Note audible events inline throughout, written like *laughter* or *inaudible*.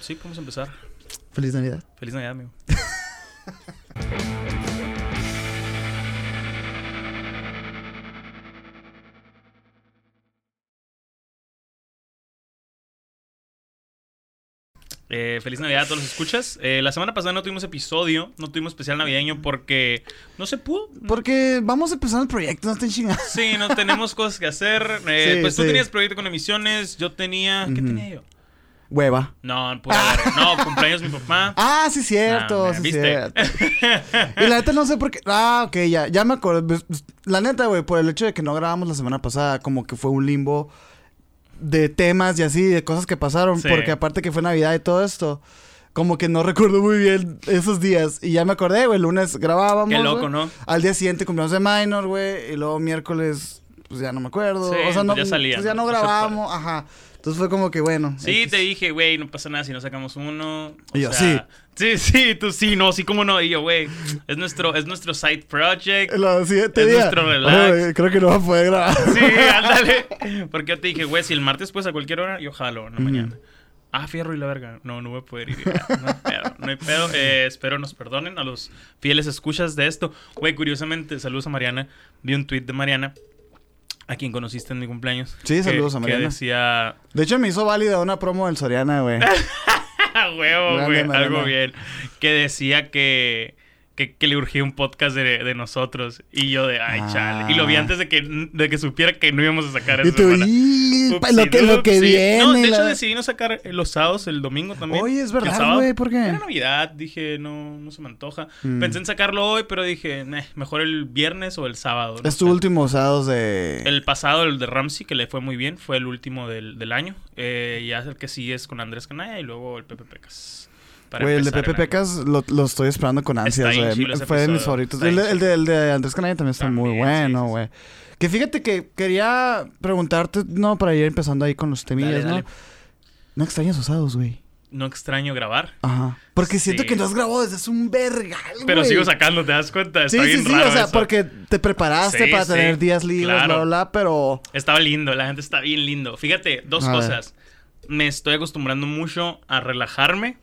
sí, podemos empezar. Feliz Navidad. Feliz Navidad, amigo. *laughs* Eh, feliz Navidad a todos los escuchas. Eh, la semana pasada no tuvimos episodio, no tuvimos especial navideño porque no se pudo. Porque vamos a empezar el proyecto, no estén chingados. Sí, no tenemos cosas que hacer. Eh, Sí, pues tú tenías proyecto con emisiones, yo tenía... ¿Qué tenía yo? Hueva. No, pura verga. no, cumpleaños mi papá. *laughs* Ah, sí, cierto, Ah, sí, ¿viste? cierto. *laughs* Y la neta no sé por qué. Ah, ok, ya, ya me acuerdo. Pues, pues, La neta, güey, por el hecho de que no grabamos la semana pasada, como que fue un limbo de temas y así, de cosas que pasaron. Sí. Porque aparte que fue Navidad y todo esto, como que no recuerdo muy bien esos días. Y ya me acordé, güey, el lunes grabábamos. Qué loco. ¿no? Al día siguiente cumpleaños de Minor, güey. Y luego miércoles, pues ya no me acuerdo. Sí, o sea, no, pues ya salía, pues ya ¿no? no No grabamos, ajá. Entonces fue como que bueno. Sí, X. te dije, güey, no pasa nada si no sacamos uno. O Y yo, sea, Sí, sí, tú sí, no, sí, cómo no. Y yo, güey, es nuestro, es nuestro side project. El siguiente Es día. nuestro relax. Oye, creo que no va a poder grabar. *laughs* Sí, *laughs* ándale. Porque yo te dije, güey, si el martes puedes a cualquier hora, yo jalo, no Ujú. mañana. Ah, fierro y la verga. No, no voy a poder ir. ya. No hay pedo. No hay pedo. *laughs* Eh, espero nos perdonen a los fieles escuchas de esto. Güey, curiosamente, saludos a Mariana. Vi un tweet de Mariana, a quien conociste en mi cumpleaños. Sí, que- saludos a Mariana. Que decía, De hecho, me hizo válida una promo del Soriana, güey. *laughs* Huevo, güey, algo bien. Que decía que, que, que le urgía un podcast de, de nosotros. Y yo de, ay, Ah. chale. Y lo vi antes de que, de que supiera que no íbamos a sacar Y esa semana. "Y, Upsi, lo que, lo que viene. No, de la- hecho decidí no sacar los sábados, el domingo también. Oye, es verdad, sábado güey, ¿por qué? Era Navidad, dije, no, no se me antoja. Mm. Pensé en sacarlo hoy, pero dije, "Meh, mejor el viernes o el sábado. no Es tu último usados de. El pasado, el de Ramsey, que le fue muy bien, fue el último del, del año. Eh, ya el que sigue es con Andrés Canaya y luego el Pepe Pecas. Güey, el de Pepe. Pecas lo, lo estoy esperando con ansias, güey. Fue de mis favoritos. El el, de, el de Andrés Canalla también está muy También, sí, bueno, sí, güey. Que fíjate que quería preguntarte, no, para ir empezando ahí con los temillas, Dale, ¿no? dale. No extrañas usados, güey. No extraño grabar. Ajá. Porque siento Sí. que no has grabado desde hace un vergal, Pero sigo sacando, ¿te das cuenta? Está Sí, sí, bien sí, raro o sea, eso. porque te preparaste Sí, para sí, tener días libres, claro. bla, bla, bla, pero... Estaba lindo, la gente está bien lindo. Fíjate, dos A ver. cosas. Me estoy acostumbrando mucho a relajarme,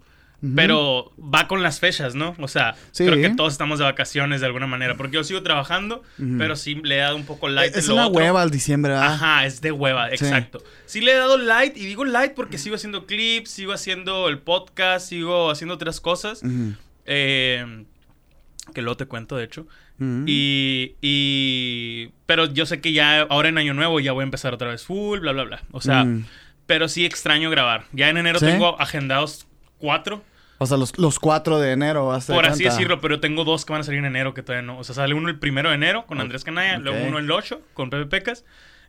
Pero va con las fechas, ¿no? O sea, Sí. creo que todos estamos de vacaciones de alguna manera, porque yo sigo trabajando, pero sí le he dado un poco light. Es en lo una otro. hueva al diciembre, ¿verdad? Ajá, es de hueva, Sí. exacto. Sí le he dado light, y digo light porque sigo haciendo clips, sigo haciendo el podcast, sigo haciendo otras cosas. Eh, que luego te cuento, de hecho. Y, y... Pero yo sé que ya ahora en Año Nuevo ya voy a empezar otra vez full, bla, bla, bla. O sea, pero sí extraño grabar. Ya en enero ¿Sí? tengo agendados cuatro, O sea, los, los 4 de enero, hasta por así decirlo, pero tengo dos que van a salir en enero que todavía no. O sea, sale uno el primero de enero con. Andrés Canaya, luego uno el 8 con Pepe Pecas.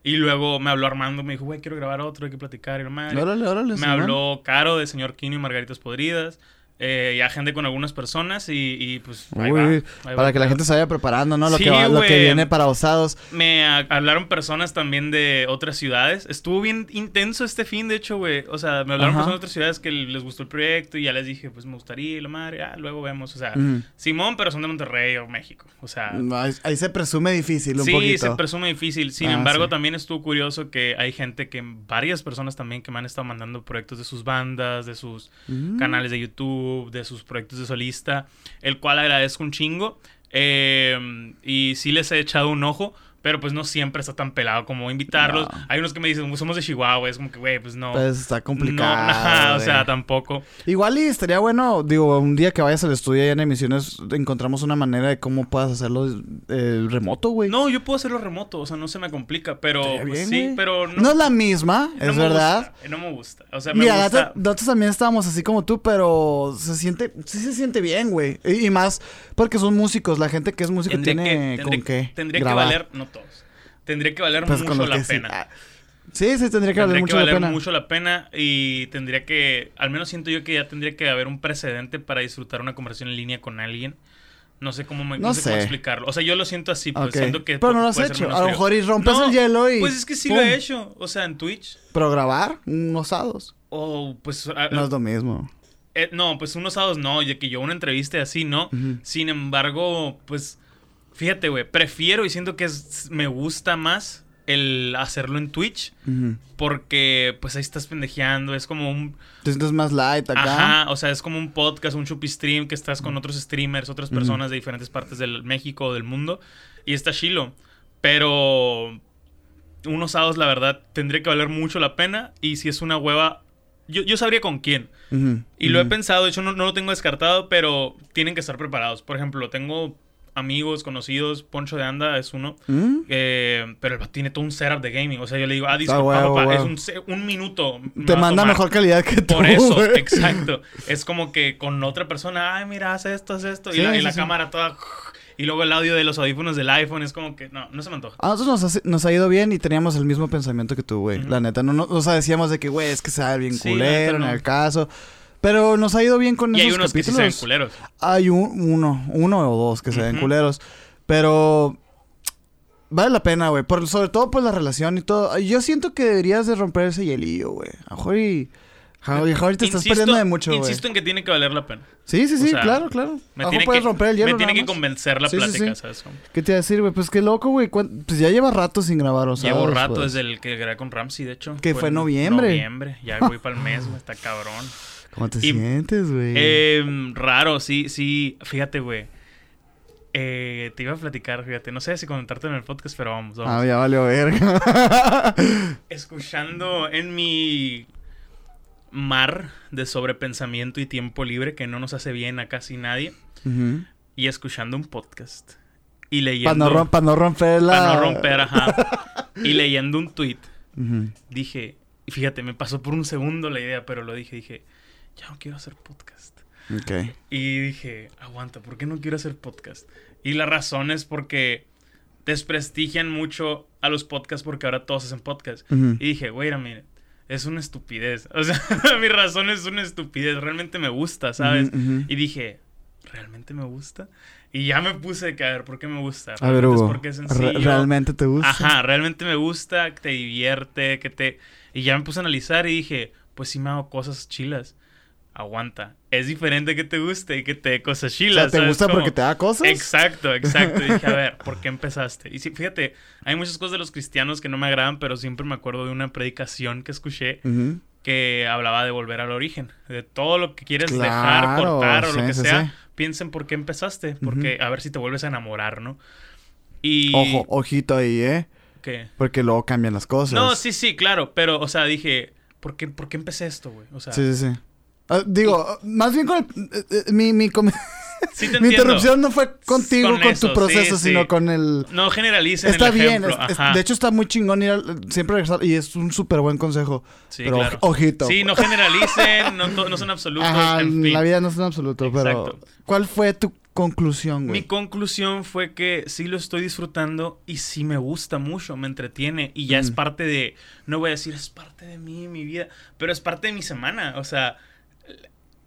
Y luego me habló Armando, me dijo, güey, quiero grabar otro, hay que platicar. Y la madre. Órale, órale, Me habló Caro de Señor Quino y Margaritas Podridas. Eh, y agendé con algunas personas y, y, pues ahí Uy, va, ahí para va. que la gente se vaya preparando, ¿no? Lo, Sí, que, va- lo que viene para osados. Me hablaron personas también de otras ciudades. Estuvo bien intenso este fin, de hecho, güey. O sea, me hablaron Ajá. personas de otras ciudades que les gustó el proyecto y ya les dije, pues me gustaría la madre. Ah, luego vemos. O sea. Simón, pero son de Monterrey o México. O sea, Ahí, ahí se presume difícil un sí, poquito. se presume difícil. Sin Ah, embargo, sí. también estuvo curioso que hay gente que, varias personas también que me han estado mandando proyectos de sus bandas, de sus Mm. canales de YouTube, de sus proyectos de solista, el cual agradezco un chingo. Eh, y sí les he echado un ojo, pero pues no siempre está tan pelado como invitarlos. No. Hay unos que me dicen, somos de Chihuahua, es como que, güey, pues no. Pues está no, complicado. *laughs* ajá, o sea, tampoco. Igual y estaría bueno, digo, un día que vayas al estudio allá en emisiones, encontramos una manera de cómo puedas hacerlo eh, remoto, güey. No, yo puedo hacerlo remoto, o sea, no se me complica, pero pues, sí, pero no, no, es la misma, no es me verdad. gusta, no me gusta. O sea, me Mira, gusta. nosotros- también estábamos así como tú, pero se siente, sí se siente bien, güey. Y, y más porque son músicos, la gente que es músico Tendría tiene que, con tendría, qué tendría que valer, no todos. Tendría que valer Pues mucho la sí. pena. Ah, Sí, sí, tendría que valer tendría mucho que valer la pena. mucho la pena y tendría que, al menos siento yo que ya tendría que haber un precedente para disfrutar una conversación en línea con alguien. No sé cómo, me- No no sé cómo explicarlo. O sea, yo lo siento así, pues siento que Pero no lo has hecho. A lo mejor y rompes No, el hielo y. Pues es que sí ¡pum! lo he hecho. O sea, en Twitch. Pero grabar, unos osados. O pues... a- No es lo mismo. eh, no, pues unos sábados no. Ya que yo una entrevista así, ¿no? Sin embargo, pues... Fíjate, güey. Prefiero y siento que es- me gusta más el hacerlo en Twitch. Porque, pues ahí estás pendejeando. Es como un. Te sientes más light acá. Ajá, o sea, es como un podcast, un chupi stream que estás con otros streamers, otras personas de diferentes partes del México o del mundo. Y está chilo. Pero. Unos sábados, la verdad, tendría que valer mucho la pena. Y si es una hueva. Yo, yo sabría con quién. Y lo he pensado, de hecho no, no lo tengo descartado, pero tienen que estar preparados. Por ejemplo, tengo amigos, conocidos, Poncho de Anda es uno, ¿Mm? eh, pero el tiene todo un setup de gaming. O sea, yo le digo, ah, Ah, disculpa, huevo, papá, es un, un minuto. me Te va manda tomar". mejor calidad que tú. Por eso, exacto. *laughs* Es como que con otra persona, ay, mira, haz esto, haz esto. Sí, y la, y la sí. cámara toda. Y luego el audio de los audífonos del iPhone es como que, no, no se me antoja. A nosotros nos, ha- nos ha ido bien y teníamos el mismo pensamiento que tú, güey. La neta, no, no, o sea, decíamos de que, güey, es que se ve bien Sí, culero en el caso. Pero nos ha ido bien con Y hay esos unos que sí capítulos. se ven culeros. Hay un, uno, uno o dos que se ven culeros. Pero vale la pena, güey. Por, sobre todo por la relación y todo. Yo siento que deberías de romper ese hielillo, güey. A lo mejor y... a lo mejor te estás perdiendo de mucho, güey. Insisto en que tiene que valer la pena. Sí, sí, o sí, sea, claro, claro. Me tiene, puedes que, romper el hielo me tiene que convencer la Sí, plática, sí. ¿sabes? cómo? ¿Qué te iba a decir, güey? Pues qué loco, güey. ¿Cuán- Pues ya lleva rato sin grabar, o sea. Llevo rato pues. desde el que grabé con Ramsey, de hecho. Que fue en noviembre. Noviembre. Ya voy para el mes, güey. Está cabrón. ¿Cómo te Y- sientes, güey? Eh, raro, sí, sí. Fíjate, güey. Eh, te iba a platicar, fíjate. No sé si comentarte en el podcast, pero vamos, vamos. Ah, ya valió verga. *laughs* Escuchando en mi mar de sobrepensamiento y tiempo libre que no nos hace bien a casi nadie. Y escuchando un podcast. Y Para leyendo... no, rom- pa' no romper la... pa' no romper, ajá. *laughs* y leyendo un tweet. Ujú. dije, y fíjate, me pasó por un segundo la idea, pero lo dije, dije, ya no quiero hacer podcast. Y dije, aguanta, ¿por qué no quiero hacer podcast? Y la razón es porque desprestigian mucho a los podcasts porque ahora todos hacen podcast. Y dije, wait a minute, es una estupidez. *laughs* O sea, *laughs* mi razón es una estupidez, realmente me gusta, ¿sabes? Y dije, ¿realmente me gusta? Y ya me puse de que, a ver, ¿por qué me gusta? A ver, ¿Realmente es Hugo. porque es re- sencillo? ¿Realmente te gusta? Ajá, realmente me gusta, que te divierte, que te... Y ya me puse a analizar y dije, pues sí me hago cosas chilas. Aguanta. Es diferente que te guste y que te dé cosas O chilas. sea, ¿te ¿sabes gusta cómo? porque te da cosas? Exacto, exacto. Y dije, a *laughs* ver, ¿por qué empezaste? Y sí, fíjate, hay muchas cosas de los cristianos que no me agradan, pero siempre me acuerdo de una predicación que escuché que hablaba de volver al origen. De todo lo que quieres dejar, cortar o lo que sí, sea, piensen por qué empezaste. Porque a ver si te vuelves a enamorar, ¿no? Y... Ojo, ojito ahí, ¿eh? ¿Qué? Porque luego cambian las cosas. No, sí, sí, claro. Pero, o sea, dije, ¿por qué, por qué empecé esto, güey? O sea, Sí, sí, sí. Ah, digo, más bien con el... eh, eh, mi, mi, com- *laughs* sí te *laughs* mi entiendo. interrupción no fue contigo, Con con, eso, tu proceso, sí, sino sí. con el... No generalicen Está el bien, es- es- de hecho está muy chingón ir al- siempre regresar y es un súper buen consejo. Sí, pero claro. ojito. Sí, no generalicen, no, son absolutos. Ajá, en fin. la vida no es un absoluto, pero Exacto. ¿cuál fue tu conclusión, güey? Mi conclusión fue que sí lo estoy disfrutando y sí me gusta mucho, me entretiene y ya es Mm. parte de, no voy a decir es parte de mí, mi vida, pero es parte de mi semana. O sea,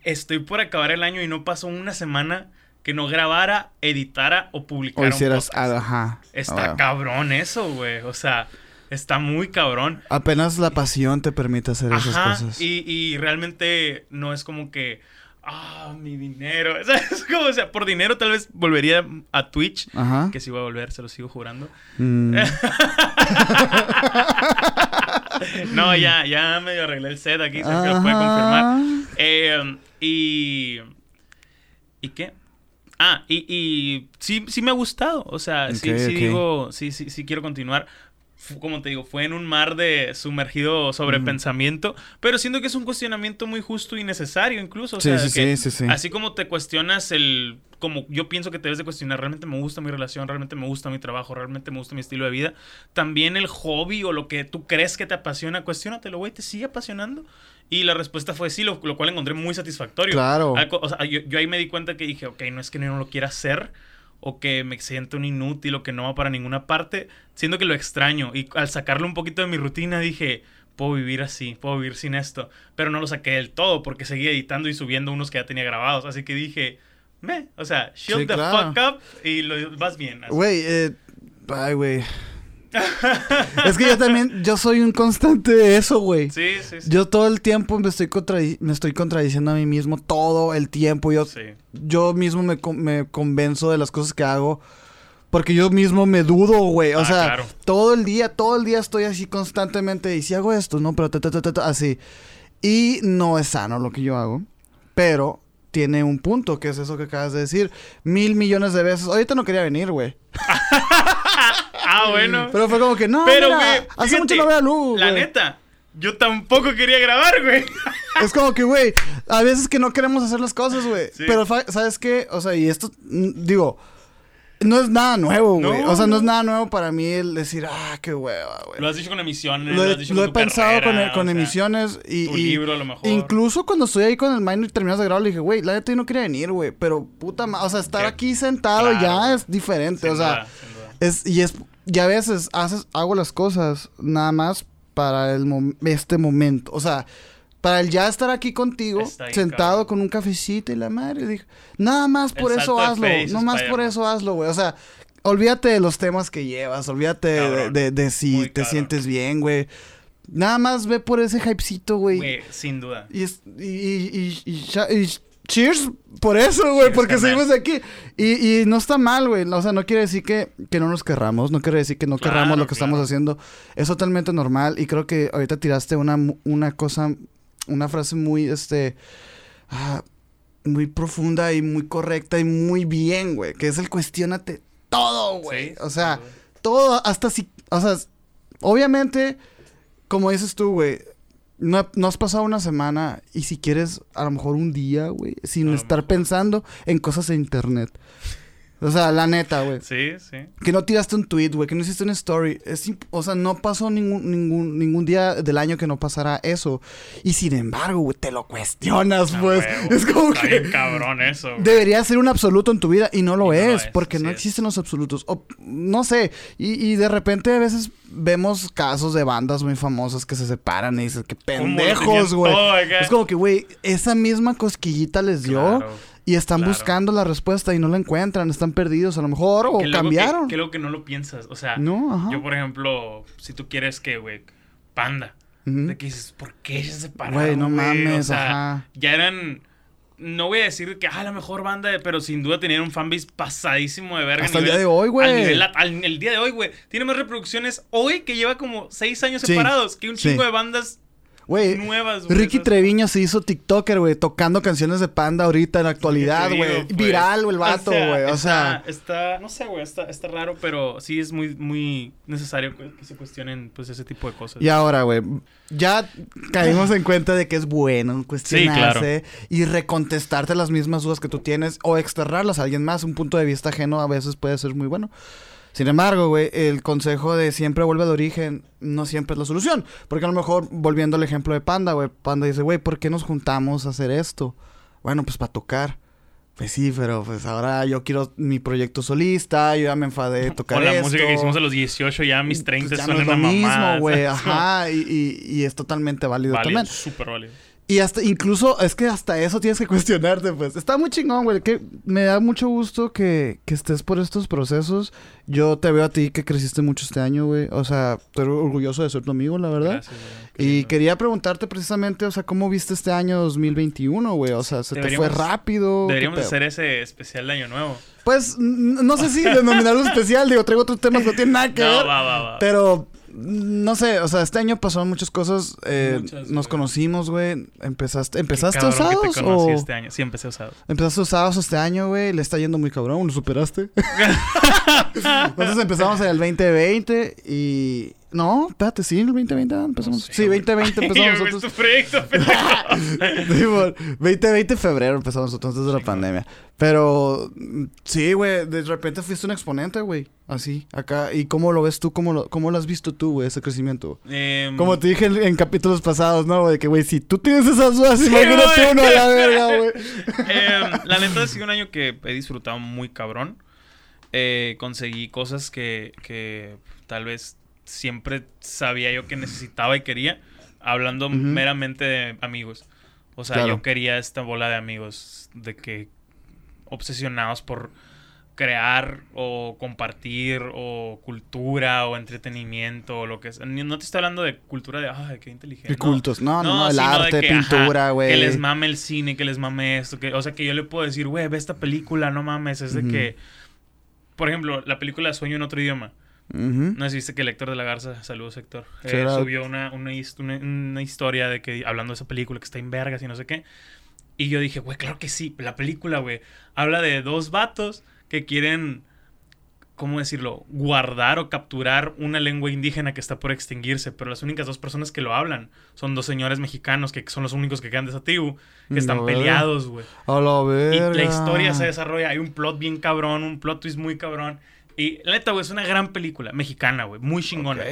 estoy por acabar el año y no pasó una semana que no grabara, editara o publicara. o un hicieras... podcast. ah, ajá. Está Ah, cabrón eso, güey. O sea, está muy cabrón. Apenas la pasión te permite hacer esas cosas. Y, y realmente no es como que. Ah, mi dinero. *laughs* O sea, es como, o sea, por dinero tal vez volvería a Twitch. Ajá. Que sí voy a volver, se lo sigo jurando. Mm. *laughs* No, ya, ya medio arreglé el set aquí, Sergio lo puede confirmar. Eh, y. ¿Y qué? Ah, y, y sí, sí me ha gustado. O sea, sí, sí digo, sí, sí, sí quiero continuar. Como te digo, fue en un mar de sumergido sobre Ujú. pensamiento, pero siento que es un cuestionamiento muy justo y necesario incluso. O Sí, sea, sí, que. Así como te cuestionas el, como yo pienso que te debes de cuestionar, realmente me gusta mi relación, realmente me gusta mi trabajo, realmente me gusta mi estilo de vida, también el hobby o lo que tú crees que te apasiona, cuestiónatelo, güey, ¿te sigue apasionando? Y la respuesta fue sí, lo, lo cual encontré muy satisfactorio. Claro. O sea, yo, yo ahí me di cuenta que dije, ok, no es que no lo quiera hacer o que me siento un inútil o que no va para ninguna parte, siendo que lo extraño. Y al sacarlo un poquito de mi rutina dije, puedo vivir así, puedo vivir sin esto. Pero no lo saqué del todo porque seguía editando y subiendo unos que ya tenía grabados. Así que dije, me, o sea, shield Sí, the claro. fuck up y lo vas bien. Güey, eh... Ay, güey. Es que yo también... Yo soy un constante de eso, güey. Sí, sí, sí. Yo todo el tiempo me estoy, me estoy contradiciendo a mí mismo. Todo el tiempo. Yo, Sí. yo mismo me, me convenzo de las cosas que hago. Porque yo mismo me dudo, güey. O Ah, sea, claro. todo el día, todo el día estoy así constantemente. Y si hago esto, no, pero ta, ta, ta, ta, ta, así. Y no es sano lo que yo hago. Pero tiene un punto, que es eso que acabas de decir. Mil millones de veces. Ahorita no quería venir, güey. *laughs* Ah, bueno. Pero fue como que no, Pero, mira, güey, hace fíjate, mucho no veo a luz. La güey. neta, yo tampoco quería grabar, güey. *laughs* Es como que, güey, a veces que no queremos hacer las cosas, güey. Sí. Pero, ¿sabes qué? O sea, y esto, digo, no es nada nuevo, güey. No, o sea, no es nada nuevo para mí el decir, ah, qué hueva, güey. Lo has dicho con emisiones, Lo has dicho lo con he tu pensado con, carrera, con o sea, emisiones y, tu y libro a lo mejor. incluso cuando estoy ahí con el minor y terminas de grabar, le dije, güey, la neta yo no quería venir, güey. Pero puta madre, o sea, estar Qué- aquí sentado claro, ya es diferente, Sin o sea. duda, sin duda. Es, y es, y a veces haces, hago las cosas nada más para el mom- este momento. O sea, para el ya estar aquí contigo, sentado cabrón. con un cafecito y la madre. Dije, nada más por El eso hazlo. No más por eso hazlo, güey. O sea, olvídate de los temas que llevas. Olvídate de, Cabrón. de- de si Muy te cabrón. sientes bien, güey. Nada más ve por ese hypecito, güey. Güey, sin duda. Y, es- y, y, y cheers por eso, güey, porque seguimos aquí. Y, y no está mal, güey. O sea, no quiere decir que, que no nos querramos, no quiere decir que no Claro, querramos lo que claro. estamos haciendo. Es totalmente normal y creo que ahorita tiraste una, una cosa, una frase muy, este, ah, muy profunda y muy correcta y muy bien, güey, que es el cuestionate todo, güey. Sí, o sea, todo, hasta si, o sea, obviamente, como dices tú, güey, no, no has pasado una semana y si quieres, a lo mejor un día, güey, sin estar pensando en cosas de internet. O sea, la neta, güey. Sí, sí. Que no tiraste un tweet, güey, que no hiciste una story. Es o sea, no pasó ningún, ningún, ningún día del año que no pasara eso. Y sin embargo, güey, te lo cuestionas, Ah, pues. Es como Está que... bien cabrón eso. güey. Debería ser un absoluto en tu vida y no lo, Y no lo es, porque no es. existen los absolutos. O, no sé, y, y de repente a veces vemos casos de bandas muy famosas que se separan y dices, qué pendejos, güey. Es como que, güey, esa misma cosquillita les dio Claro. Y están claro. buscando la respuesta y no la encuentran, están perdidos a lo mejor o Que cambiaron. Que, que luego que no lo piensas. O sea, No, ajá. yo, por ejemplo, si tú quieres que, güey, Panda. De que dices, ¿por qué se separaron? Güey, no mames, O sea, ajá. ya eran. No voy a decir que, ah, la mejor banda, pero sin duda tenían un fanbase pasadísimo de verga. Hasta el día de hoy, güey. el día de hoy, güey. Tiene más reproducciones hoy que lleva como seis años Sí, separados que un sí. chingo de bandas Güey, nuevas, güey. Ricky esas- Treviño se hizo TikToker, güey, tocando canciones de Panda ahorita en la actualidad, digo, güey. pues. Viral, güey, el vato, güey. O sea, Está, no sé, güey, está, está raro, pero sí es muy, muy necesario que, que se cuestionen, pues, ese tipo de cosas. y ahora, güey, ya caímos en cuenta de que es bueno cuestionarse y recontestarte las mismas dudas que tú tienes o externarlas a alguien más. Un punto de vista ajeno a veces puede ser muy bueno. Sin embargo, güey, el consejo de siempre vuelve al origen no siempre es la solución. Porque a lo mejor, volviendo al ejemplo de Panda, güey, Panda dice, güey, ¿por qué nos juntamos a hacer esto? Bueno, pues para tocar. Pues sí, pero pues ahora yo quiero mi proyecto solista, yo ya me enfadé de tocar Con la esto. música que hicimos a los 18, ya mis 30 Pues ya son no es lo mismo, güey, *laughs* ajá, y, y- y es totalmente válido, Válido, también. súper válido. Y hasta, incluso, es que hasta eso tienes que *laughs* cuestionarte, pues. Está muy chingón, güey. Que me da mucho gusto que, que estés por estos procesos. Yo te veo a ti que creciste mucho este año, güey. O sea, estoy orgulloso de ser tu amigo, la verdad. Gracias, Y lindo. quería preguntarte precisamente, o sea, ¿cómo viste este año 2021, güey? O sea, ¿se te fue rápido? ¿Qué Deberíamos hacer ese especial de Año Nuevo. Pues, no sé si denominarlo especial. Digo, traigo otros temas que no tienen nada que *laughs* No, ver. va, va, va. Pero, no sé, o sea, este año pasaron muchas cosas. eh, Muchas, nos güey. conocimos, güey. ¿Empezaste, ¿empezaste cabrón que usados? te conocí o... este año. Sí, empecé usados. Empezaste usados este año, güey. Le está yendo muy cabrón. ¿Lo superaste? *laughs* Entonces empezamos en el 2020 y... No, espérate, sí, el 2020 empezamos. No sé, sí, güey. *laughs* 2020 empezamos nosotros. Tu proyecto, *laughs* pendejo. Sí, por 2020 febrero empezamos nosotros antes de la pandemia. Pero sí, güey, de repente fuiste un exponente, güey. Así, acá. ¿Y cómo lo ves tú? ¿Cómo lo, cómo lo has visto tú, güey, ese crecimiento? Em, Como te dije en, en capítulos pasados, ¿no, güey? Que, güey, si tú tienes esas dudas, Sí, imagínate uno a la verga, güey. *laughs* Em, la neta ha sido un año que he disfrutado muy cabrón. Eh, conseguí cosas que, que tal vez siempre sabía yo que necesitaba y quería. Hablando meramente de amigos. O sea, Claro. yo quería esta bola de amigos de que obsesionados por crear o compartir o cultura o entretenimiento o lo que sea. No te estoy hablando de cultura de, ay, qué inteligente. No. cultos. No, no, no, el de arte, que, pintura, güey. Que les mame el cine, que les mame esto. Que, o sea, que yo le puedo decir, güey, ve esta película, no mames. Es de que por ejemplo, la película Sueño en otro idioma. No sé si viste que el Héctor de la Garza, saludos Héctor, eh, subió una, una, una, historia de que hablando de esa película que está en vergas y no sé qué. Y yo dije, güey, claro que sí, la película, güey, habla de dos vatos que quieren ¿cómo decirlo? Guardar o capturar una lengua indígena que está por extinguirse, pero las únicas dos personas que lo hablan son dos señores mexicanos que son los únicos que quedan de esa tribu, que están peleados, güey. A la Y la historia se desarrolla, hay un plot bien cabrón, un plot twist muy cabrón. Y la neta, güey, es una gran película mexicana, güey, muy chingona.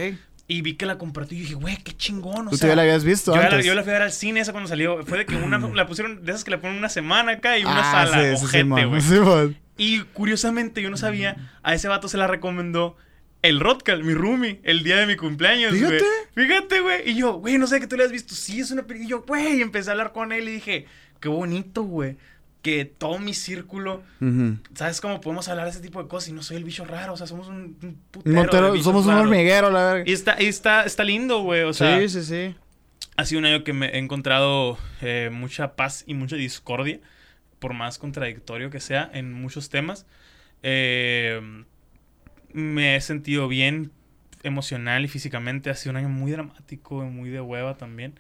Y vi que la compartió y dije, güey, qué chingón. O ¿Tú ya la habías visto yo antes? La, yo la fui a ver al cine esa cuando salió. Fue de que una *clears throat* la pusieron, de esas que la ponen una semana acá y una ah, sala. Sí, ojete, güey. *laughs* Sí, y curiosamente, yo no sabía, a ese vato se la recomendó el Rodcal, mi roomie, el día de mi cumpleaños, Fíjate. Fíjate, güey. Y yo, güey, no sé que tú le has visto. Sí, es una película. Y yo, güey, empecé a hablar con él y dije, qué bonito, güey. Que todo mi círculo, ¿sabes cómo podemos hablar de ese tipo de cosas? Y no soy el bicho raro, o sea, somos un, putero. somos un hormiguero, la verdad. Y está, y está, está lindo, güey, o sea. Sí, sí, sí. Ha sido un año que me he encontrado eh, mucha paz y mucha discordia por más contradictorio que sea en muchos temas. Eh, me he sentido bien emocional y físicamente. Ha sido un año muy dramático y muy de hueva también.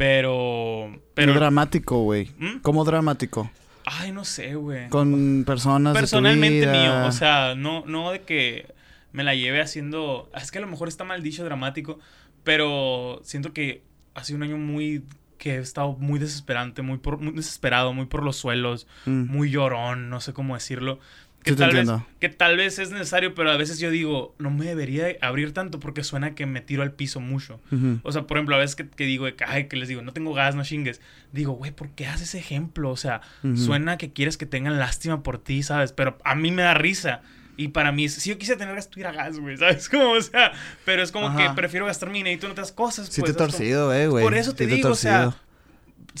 Pero. pero... dramático, güey. ¿Mm? ¿Cómo dramático? Ay, no sé, güey. Con personas. Personalmente mío. O sea, no, no de que me la lleve haciendo. Es que a lo mejor está mal dicho dramático. Pero siento que ha sido un año muy que he estado muy desesperante, muy, por, muy desesperado, muy por los suelos, mm. muy llorón, no sé cómo decirlo. Que, tal vez, que tal vez es necesario, pero a veces yo digo, no me debería abrir tanto porque suena que me tiro al piso mucho. O sea, por ejemplo, a veces que, que digo, ay, que les digo, no tengo gas, no chingues. Digo, güey, ¿por qué haces ese ejemplo? O sea, suena que quieres que tengan lástima por ti, ¿sabes? Pero a mí me da risa. Y para mí, si yo quisiera tener gas, tuviera gas, güey, ¿sabes? *laughs* Como, o sea, pero es como que prefiero gastar mi dinero en otras cosas. Sí, pues, te he torcido, eh, güey. Por eso te digo, o sea,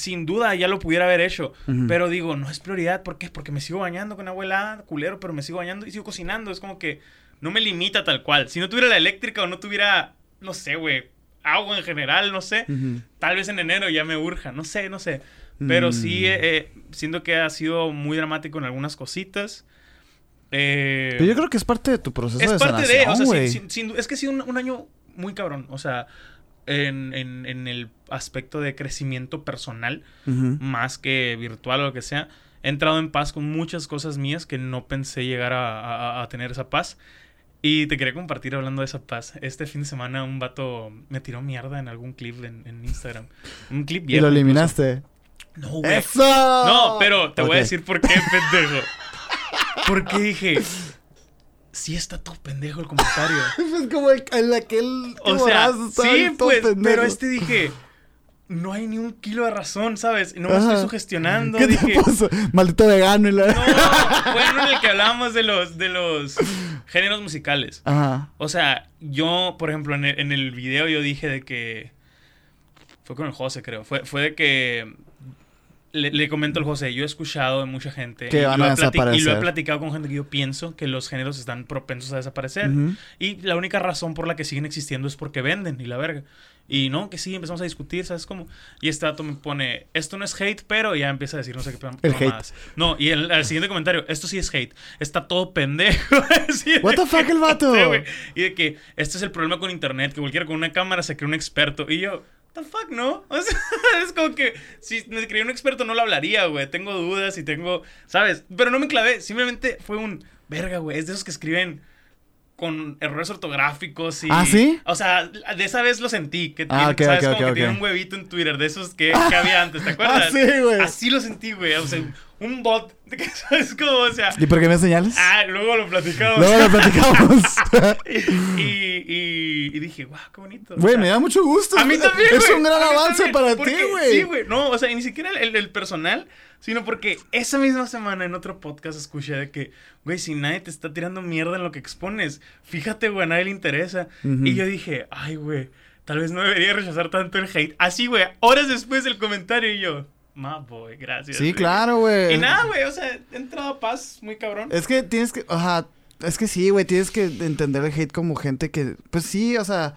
sin duda ya lo pudiera haber hecho. Pero digo, no es prioridad. ¿Por qué? Porque me sigo bañando con abuela, culero, pero me sigo bañando y sigo cocinando. Es como que no me limita tal cual. Si no tuviera la eléctrica o no tuviera, no sé, güey, agua en general, no sé. Tal vez en enero ya me urja, no sé, no sé. Pero sí, mm. eh, siento que ha sido muy dramático en algunas cositas. Eh, Pero yo creo que es parte de tu proceso es parte de, o sea, es que ha sido un, año muy cabrón, o sea, en, el aspecto de crecimiento personal, más que virtual o lo que sea. He entrado en paz con muchas cosas mías que no pensé llegar a, tener esa paz. Y te quería compartir hablando de esa paz. Este fin de semana un vato me tiró mierda en algún clip en, Instagram. Un clip viejo. ¿Y lo eliminaste? No, güey. ¡Eso! No, pero te voy a decir por qué, pendejo. *laughs* Porque dije, sí está todo pendejo el comentario. *laughs* es como el, aquel o sea, sí, pues, pero este dije, no hay ni un kilo de razón, ¿sabes? No me estoy sugestionando. ¿Qué dije, Maldito vegano y la... No, *laughs* bueno, en el que hablábamos de los, de los géneros musicales. Ajá. O sea, yo, por ejemplo, en el, en el video yo dije de que... Fue con el José, creo. Fue, fue de que le, comento al José, yo he escuchado de mucha gente que van a desaparecer. y lo he platicado con gente que yo pienso que los géneros están propensos a desaparecer. Y la única razón por la que siguen existiendo es porque venden y la verga. Y no, que sí, empezamos a discutir, ¿sabes cómo? Y este dato me pone, esto no es hate, pero ya empieza a decir no sé qué el más. No, y el, el, siguiente comentario, esto sí es hate. Está todo pendejo. *laughs* What the fuck el vato? *laughs* y de que este es el problema con internet, que cualquiera con una cámara se cree un experto. Y yo, the fuck, no? *laughs* O sea, es como que si me creía un experto no lo hablaría, güey. Tengo dudas y tengo, ¿sabes? Pero no me clavé, simplemente fue un verga, güey. Es de esos que escriben con errores ortográficos y... ¿Ah, sí? O sea, de esa vez lo sentí. Que ah, ¿sabes? como que tiene un huevito en Twitter de esos que, *laughs* que había antes, ¿te acuerdas? Ah, sí, güey. Así lo sentí, güey. O sea, un bot. *laughs* ¿Sabes cómo? O sea... ¿Y por qué me señalas? Ah, luego lo platicamos. Luego lo platicamos. *laughs* y, y, y, dije, wow, qué bonito. Güey, me da mucho gusto. A mí también, Es un gran avance para ti, güey. Sí, güey. No, o sea, ni siquiera el, el personal Sino porque esa misma semana en otro podcast escuché de que, güey, si nadie te está tirando mierda en lo que expones, fíjate, güey, a nadie le interesa. Y yo dije, ay, güey, tal vez no debería rechazar tanto el hate. Así, güey, horas después del comentario y yo, ma boy, gracias. Sí, claro, güey. Y nada, güey, o sea, he entrado a paz muy cabrón. Es que tienes que, ajá, es que sí, güey, tienes que entender el hate como gente que, pues sí, o sea,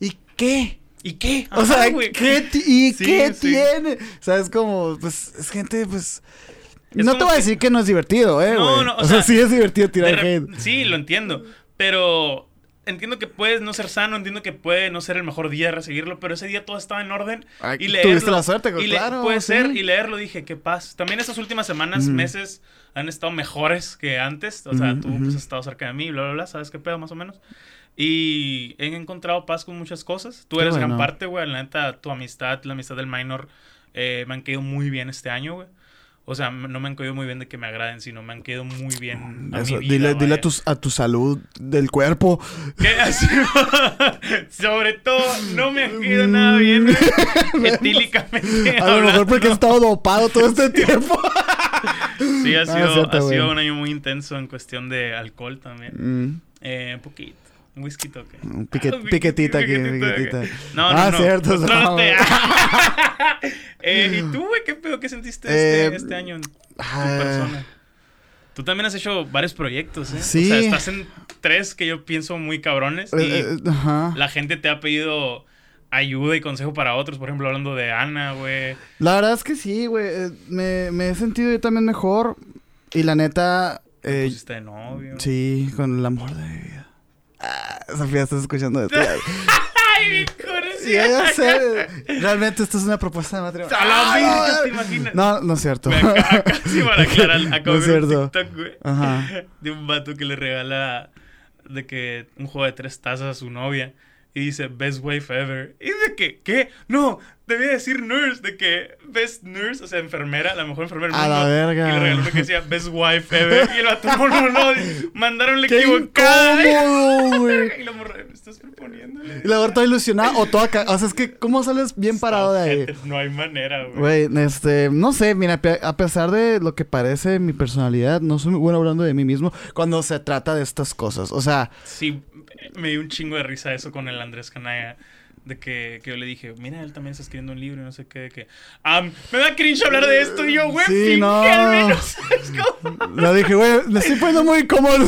¿y qué? ¿Y qué? o sea, ¿qué ¿y qué tiene? O sea, es como, pues, es gente, pues... no te voy a decir que no es divertido, ¿eh? No, no, o, sea, sí es divertido tirar hate. Sí, lo entiendo. Pero entiendo que puedes no ser sano, entiendo que puede no ser el mejor día de recibirlo, pero ese día todo estaba en orden. y leerlo, tuviste la suerte, y claro. puede ser, y leerlo dije, qué paz. También estas últimas semanas, meses, han estado mejores que antes. O sea, tú pues, has estado cerca de mí, bla, bla, bla, ¿sabes qué pedo más o menos? Y he encontrado paz con muchas cosas. Tú eres gran parte, güey. La neta, tu amistad, la amistad del minor, eh, me han quedado muy bien este año, güey. O sea, no me han caído muy bien de que me agraden, sino me han quedado muy bien. A mi vida, dile, a, tu, a tu salud del cuerpo. *laughs* Sobre todo, no me han caído nada bien *laughs* etílicamente. A lo mejor porque he estado dopado todo este tiempo. *laughs* sí, ha sido, ha sido un año muy intenso en cuestión de alcohol también. Mm. Eh, un poquito. Un whisky toque. Un *laughs* piquetita aquí, piquetita. No, no, ah, no. cierto. No, *laughs* eh, ¿Y tú, güey? ¿Qué pedo? ¿Qué sentiste este, eh, este, año en tu ah. persona? Tú también has hecho varios proyectos, ¿eh? Sí. O sea, estás en tres que yo pienso muy cabrones. Y eh, la gente te ha pedido ayuda y consejo para otros. Por ejemplo, hablando de Ana, güey. La verdad es que sí, güey. Me, me, he sentido yo también mejor. Y la neta... Eh, de novio. Sí, con el amor de mi vida. Ah, Sofía, estás escuchando esto. *laughs* Ay. Sí, sé. Realmente esto es una propuesta de matrimonio. A la ¿te imaginas? No, no es cierto. Acá, sí para *laughs* aclarar, acabo no es cierto. TikTok, güey. Ajá. De un vato que le regala de que un juego de tres tazas a su novia y dice Best Wife Ever. Y de que, ¿qué? No, debía decir nurse, de que Best Nurse, o sea, enfermera, la mejor enfermera del mundo. A la verga. Y le regaló que decía Best Wife Ever. Y el vato, no, no, mandaron la *laughs* equivocada. *laughs* güey. y la morra, me estás proponiéndole. Y la verdad, toda ilusionada o toda. O sea, es que, ¿cómo sales bien parado de ahí? No hay manera, güey. Güey, este, no sé, mira, a pesar de lo que parece mi personalidad, no soy muy bueno hablando de mí mismo cuando se trata de estas cosas. O sea. Sí, me dio un chingo de risa eso con el Andrés Canaya. De que, que yo le dije, mira, él también está escribiendo un libro y no sé qué, de que... me da cringe hablar de esto y yo, güey, sí, no. al menos. *laughs* Le dije, güey, me estoy poniendo muy cómodo.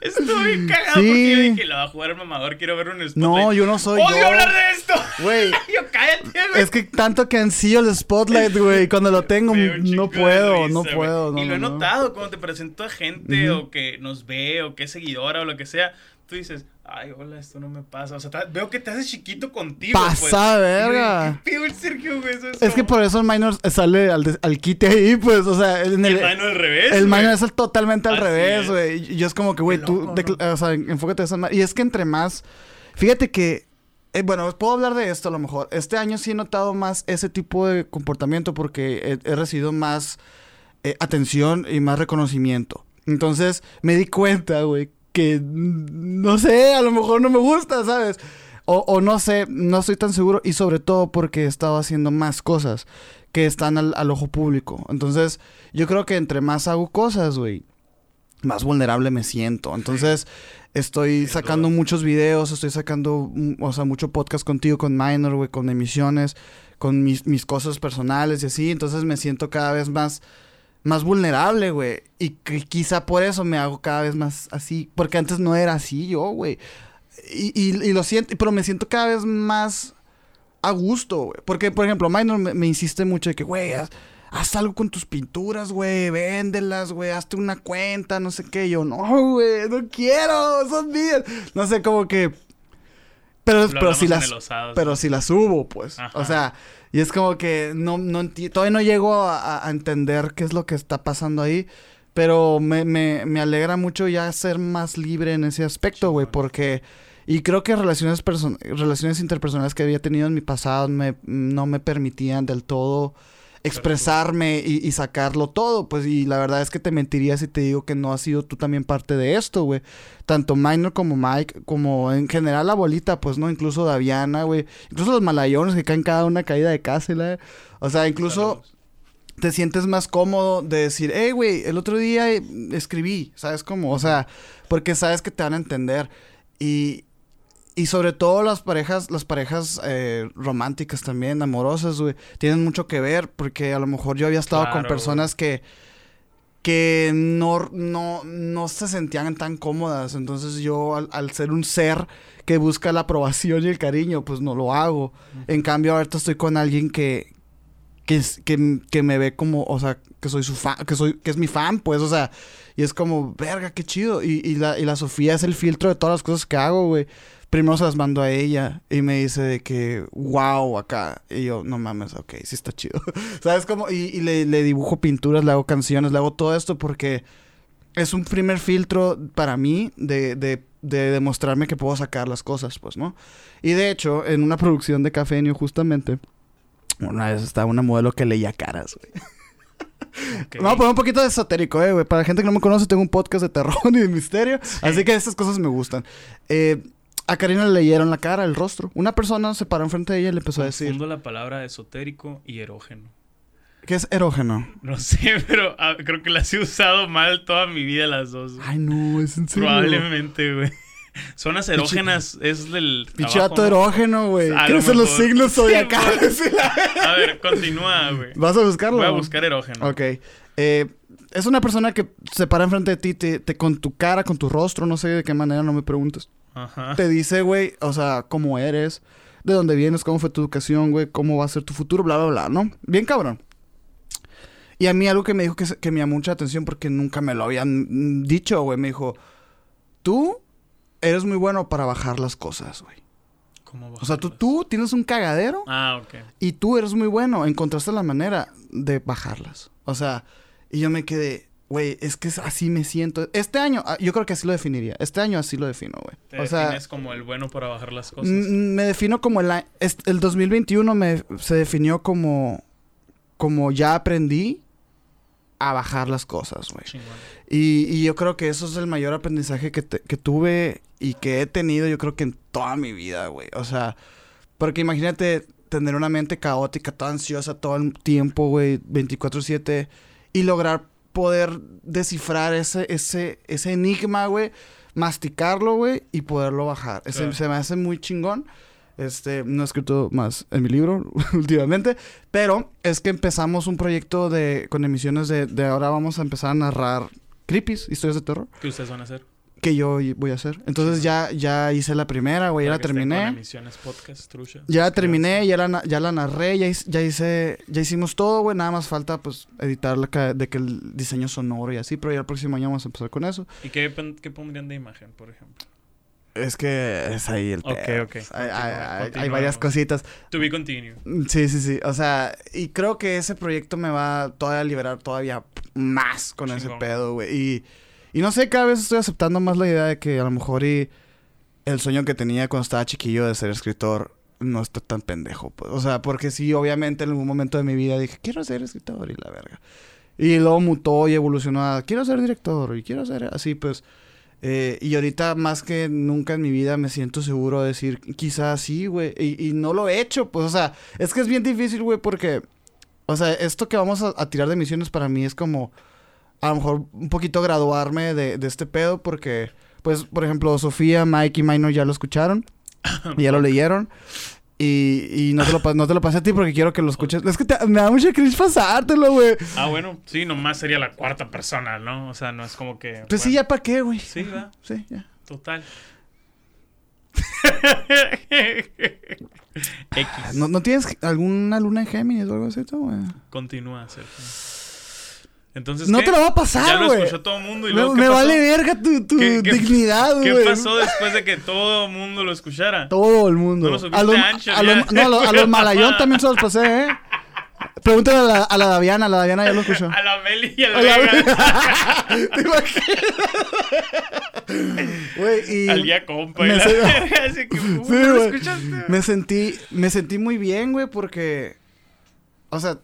Estoy *laughs* cagado porque yo dije, lo va a jugar el mamador, quiero ver un spotlight. No, yo no soy ¡Odio hablar de esto! Güey. *laughs* yo cállate, güey. Es que tanto que ansío el spotlight, güey. Cuando lo tengo, no puedo, no puedo. y lo he notado cuando te presento a gente o que nos ve o que es seguidora o lo que sea. Tú dices, ay, hola, esto no me pasa. O sea, veo que te haces chiquito contigo. Pasa, pues. verga. ¿Qué el Sergio, güey? es, que por eso el minor sale al, al quite ahí, pues, o sea. En el, el minor al revés. El minor es totalmente al revés, güey. Y yo es como que, güey, tú, o sea, enfócate eso. Y es que entre más. Fíjate que. Eh, bueno, puedo hablar de esto a lo mejor. Este año sí he notado más ese tipo de comportamiento porque he, recibido más eh, atención y más reconocimiento. Entonces me di cuenta, güey, que no sé, a lo mejor no me gusta, ¿sabes? O, no sé, no estoy tan seguro y sobre todo porque he estado haciendo más cosas que están al, ojo público. Entonces, yo creo que entre más hago cosas, güey, más vulnerable me siento. Entonces, estoy sacando muchos videos, estoy sacando, mm, o sea, mucho podcast contigo, con Minor, güey, con emisiones, con mis, mis cosas personales y así. Entonces, me siento cada vez más más vulnerable, güey. Y que quizá por eso me hago cada vez más así. Porque antes no era así yo, güey. Y, y, lo siento, pero me siento cada vez más a gusto, güey. Porque, por ejemplo, Minor me, insiste mucho de que, güey, haz, algo con tus pinturas, güey. Véndelas, güey. Hazte una cuenta, no sé qué. Yo, no, güey, no quiero, son mías. No sé, como que... Pero, pero si las... Pero si las subo, pues. O sea... Y es como que no, no todavía no llego a, entender qué es lo que está pasando ahí. Pero me, me, me alegra mucho ya ser más libre en ese aspecto, güey, porque... Y creo que relaciones, relaciones interpersonales que había tenido en mi pasado me, no me permitían del todo expresarme y, sacarlo todo, pues, y la verdad es que te mentiría si te digo que no has sido tú también parte de esto, güey. Tanto Minor como Mike, como en general la bolita, pues, ¿no? Incluso Daviana, güey. Incluso los malayones que caen cada una caída de casa, O sea, incluso te sientes más cómodo de decir, hey, güey, el otro día escribí, ¿sabes cómo? O sea, porque sabes que te van a entender. Y, y sobre todo las parejas, las parejas eh, románticas también, amorosas, güey, tienen mucho que ver porque a lo mejor yo había estado con personas que que no, no, no se sentían tan cómodas. Entonces yo, al, ser un ser que busca la aprobación y el cariño, pues no lo hago. En cambio, ahorita estoy con alguien que, que, que, que me ve como, o sea, que soy su fan, que soy, que es mi fan, pues, o sea, y es como, verga, qué chido. Y, y, la, y la Sofía es el filtro de todas las cosas que hago, güey. Primero se las mando a ella y me dice de que, wow, acá. Y yo, no mames, ok, sí está chido. *laughs* ¿Sabes cómo? Y, y le, le, dibujo pinturas, le hago canciones, le hago todo esto porque es un primer filtro para mí de, de, de demostrarme que puedo sacar las cosas, pues, ¿no? Y de hecho, en una producción de Cafeño, justamente, una vez estaba una modelo que leía caras, güey. *laughs* Okay. Vamos a poner un poquito de esotérico, eh, güey. Para la gente que no me conoce, tengo un podcast de terror *laughs* y de misterio. Sí. Así que estas cosas me gustan. Eh, a Karina le leyeron la cara, el rostro. Una persona se paró enfrente de ella y le empezó Confundo a decir... la palabra esotérico y erógeno. ¿Qué es erógeno? No sé, *laughs* pero ah, creo que las he usado mal toda mi vida las dos. Ay, no, es en serio. Probablemente, güey. *laughs* Zonas erógenas Pichi... es del. Pichato ¿no? erógeno, güey. ¿Qué son los signos *laughs* zodiacales? Sí, a ver, continúa, güey. ¿Vas a buscarlo? Voy a buscar erógeno. Ok. Eh, es una persona que se para enfrente de ti, te, te, con tu cara, con tu rostro, no sé de qué manera, no me preguntes. Ajá. Te dice, güey, o sea, cómo eres, de dónde vienes, cómo fue tu educación, güey, cómo va a ser tu futuro, bla, bla, bla, ¿no? Bien cabrón. Y a mí algo que me dijo que, que me llamó mucha atención porque nunca me lo habían dicho, güey. Me dijo, tú eres muy bueno para bajar las cosas, güey. ¿Cómo o sea, tú, tú tienes un cagadero. Ah, ok. Y tú eres muy bueno. Encontraste la manera de bajarlas. O sea, y yo me quedé, güey, es que así me siento. Este año, yo creo que así lo definiría. Este año así lo defino, güey. ¿Te o defines sea, como el bueno para bajar las cosas? Me defino como el... El 2021 me, se definió como... Como ya aprendí a bajar las cosas, güey. Y, y, yo creo que eso es el mayor aprendizaje que, te, que, tuve y que he tenido, yo creo que en toda mi vida, güey. O sea, porque imagínate tener una mente caótica, toda ansiosa todo el tiempo, güey, 24/7, y lograr poder descifrar ese, ese, ese enigma, güey, masticarlo, güey, y poderlo bajar. Ese, claro. Se me hace muy chingón. Este, no he escrito más en mi libro *laughs* últimamente, pero es que empezamos un proyecto de con emisiones de, de ahora vamos a empezar a narrar creepies, historias de terror. ¿Qué ustedes van a hacer? Que yo voy a hacer. Entonces sí. ya, ya hice la primera, güey, ya la terminé. Podcast, trucha, ya la terminé, ya la, ya la narré, ya, ya hice, ya hicimos todo, güey, nada más falta pues editar la de que el diseño sonoro y así, pero ya el próximo año vamos a empezar con eso. ¿Y qué, qué pondrían de imagen, por ejemplo? Es que es ahí el Ok, pedo. ok. Hay, hay, hay, varias cositas. To be continued. Sí, sí, sí. O sea, y creo que ese proyecto me va todavía a liberar todavía más con Chingón. ese pedo, güey. Y, y no sé, cada vez estoy aceptando más la idea de que a lo mejor y el sueño que tenía cuando estaba chiquillo de ser escritor no está tan pendejo. Pues. O sea, porque sí, obviamente en algún momento de mi vida dije, quiero ser escritor y la verga. Y luego mutó y evolucionó a, quiero ser director y quiero ser así, pues... Eh, y ahorita más que nunca en mi vida me siento seguro de decir, quizás sí, güey. Y, no lo he hecho, pues, o sea, es que es bien difícil, güey, porque, o sea, esto que vamos a, tirar de misiones para mí es como, a lo mejor un poquito graduarme de, de este pedo, porque, pues, por ejemplo, Sofía, Mike y Minor ya lo escucharon, y *laughs* ya lo leyeron. Y, y no, te lo, no te lo pasé a ti porque quiero que lo escuches. Es que te, me da mucha cringe pasártelo, güey. Ah, bueno, sí, nomás sería la cuarta persona, ¿no? O sea, no es como que. Pues bueno. sí, ya para qué, güey. Sí, ¿verdad? Sí, ya. Total. *laughs* X. ¿No, ¿No, tienes alguna luna en Géminis o algo así, güey? Continúa, Sergio. Entonces, no ¿qué? te lo va a pasar, Ya lo güey. escuchó todo el mundo y Me, luego me ¿qué pasó? vale verga tu, tu ¿Qué- qué- dignidad, güey. ¿Qué pasó después de que todo el mundo lo escuchara? Todo el mundo. No lo a los, a Anchor, a los- no, a los, a los Malayón también se los pasé, ¿eh? Pregúntale a la, a la Daviana, la Daviana ya lo escuchó. A la Meli y al A la- Vega. *laughs* ¿Te imaginas? Güey, y... al ya compa. me la- Así que, ¿cómo Sí, lo güey. escuchaste? Me sentí, me sentí muy bien, güey, porque... O sea,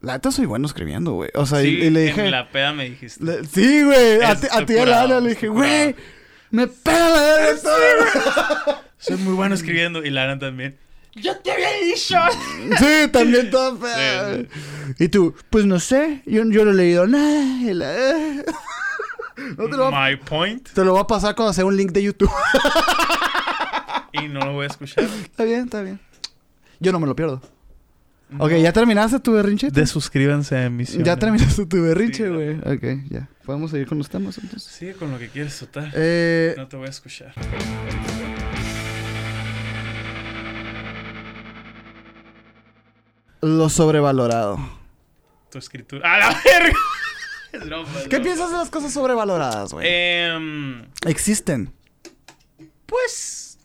la neta soy bueno escribiendo, güey. O sea, y- Sí, y, le dije... en la peda me dijiste. le- sí, güey. A, ti- a ti Lana le dije, güey, me pega la verga esto, güey. *laughs* Soy muy bueno escribiendo. Y Lana también. ¡Yo te había dicho! *laughs* Sí, también todo feo. Sí, Y tú, pues no sé, yo, yo no he leído nada. y la- *laughs* No te lo, va, My point. te lo voy a pasar cuando sea un link de YouTube. Y no lo voy a escuchar. está bien, está bien. Yo no me lo pierdo. Ok, ¿ya terminaste tu berrinche? Desuscríbanse a emisión. Ya terminaste tu berrinche, Sí, güey. ok, ya. Podemos seguir con los temas entonces. Sigue con lo que quieres, total. Eh, No te voy a escuchar. Lo sobrevalorado. Tu escritura. ¡A la verga! *laughs* ¿Qué piensas de las cosas sobrevaloradas, güey? Em, Existen. Pues.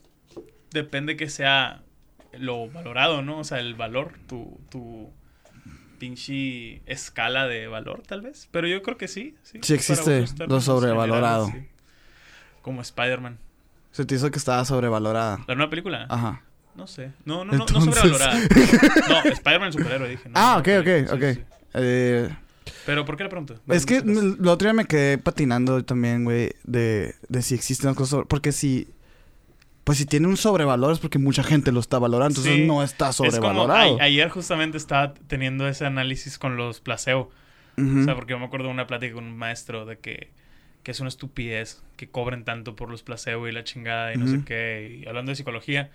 Depende que sea lo valorado, ¿no? O sea, el valor, tu, tu pinche escala de valor, tal vez. Pero yo creo que sí. Sí, Sí existe lo sobrevalorado. sí. Como Spider-Man. Se te hizo que estaba sobrevalorada. ¿La nueva película? Ajá. No sé. No, no, no, no sobrevalorada. *laughs* No, Spider-Man el superhéroe, dije. no, ah, ok, ok, ok. sí. Eh, Pero ¿por qué la pregunta? es que el otro día me quedé patinando también, güey, de, de si existen las cosas sobre- Porque si... Pues si tiene un sobrevalor es porque mucha gente lo está valorando. Entonces Sí. no está Es como, sobrevalorado. a- ayer justamente estaba teniendo ese análisis con los placebo. O sea, porque yo me acuerdo de una plática con un maestro de que, que es una estupidez que cobren tanto por los placebo y la chingada y no sé qué. Y hablando de psicología.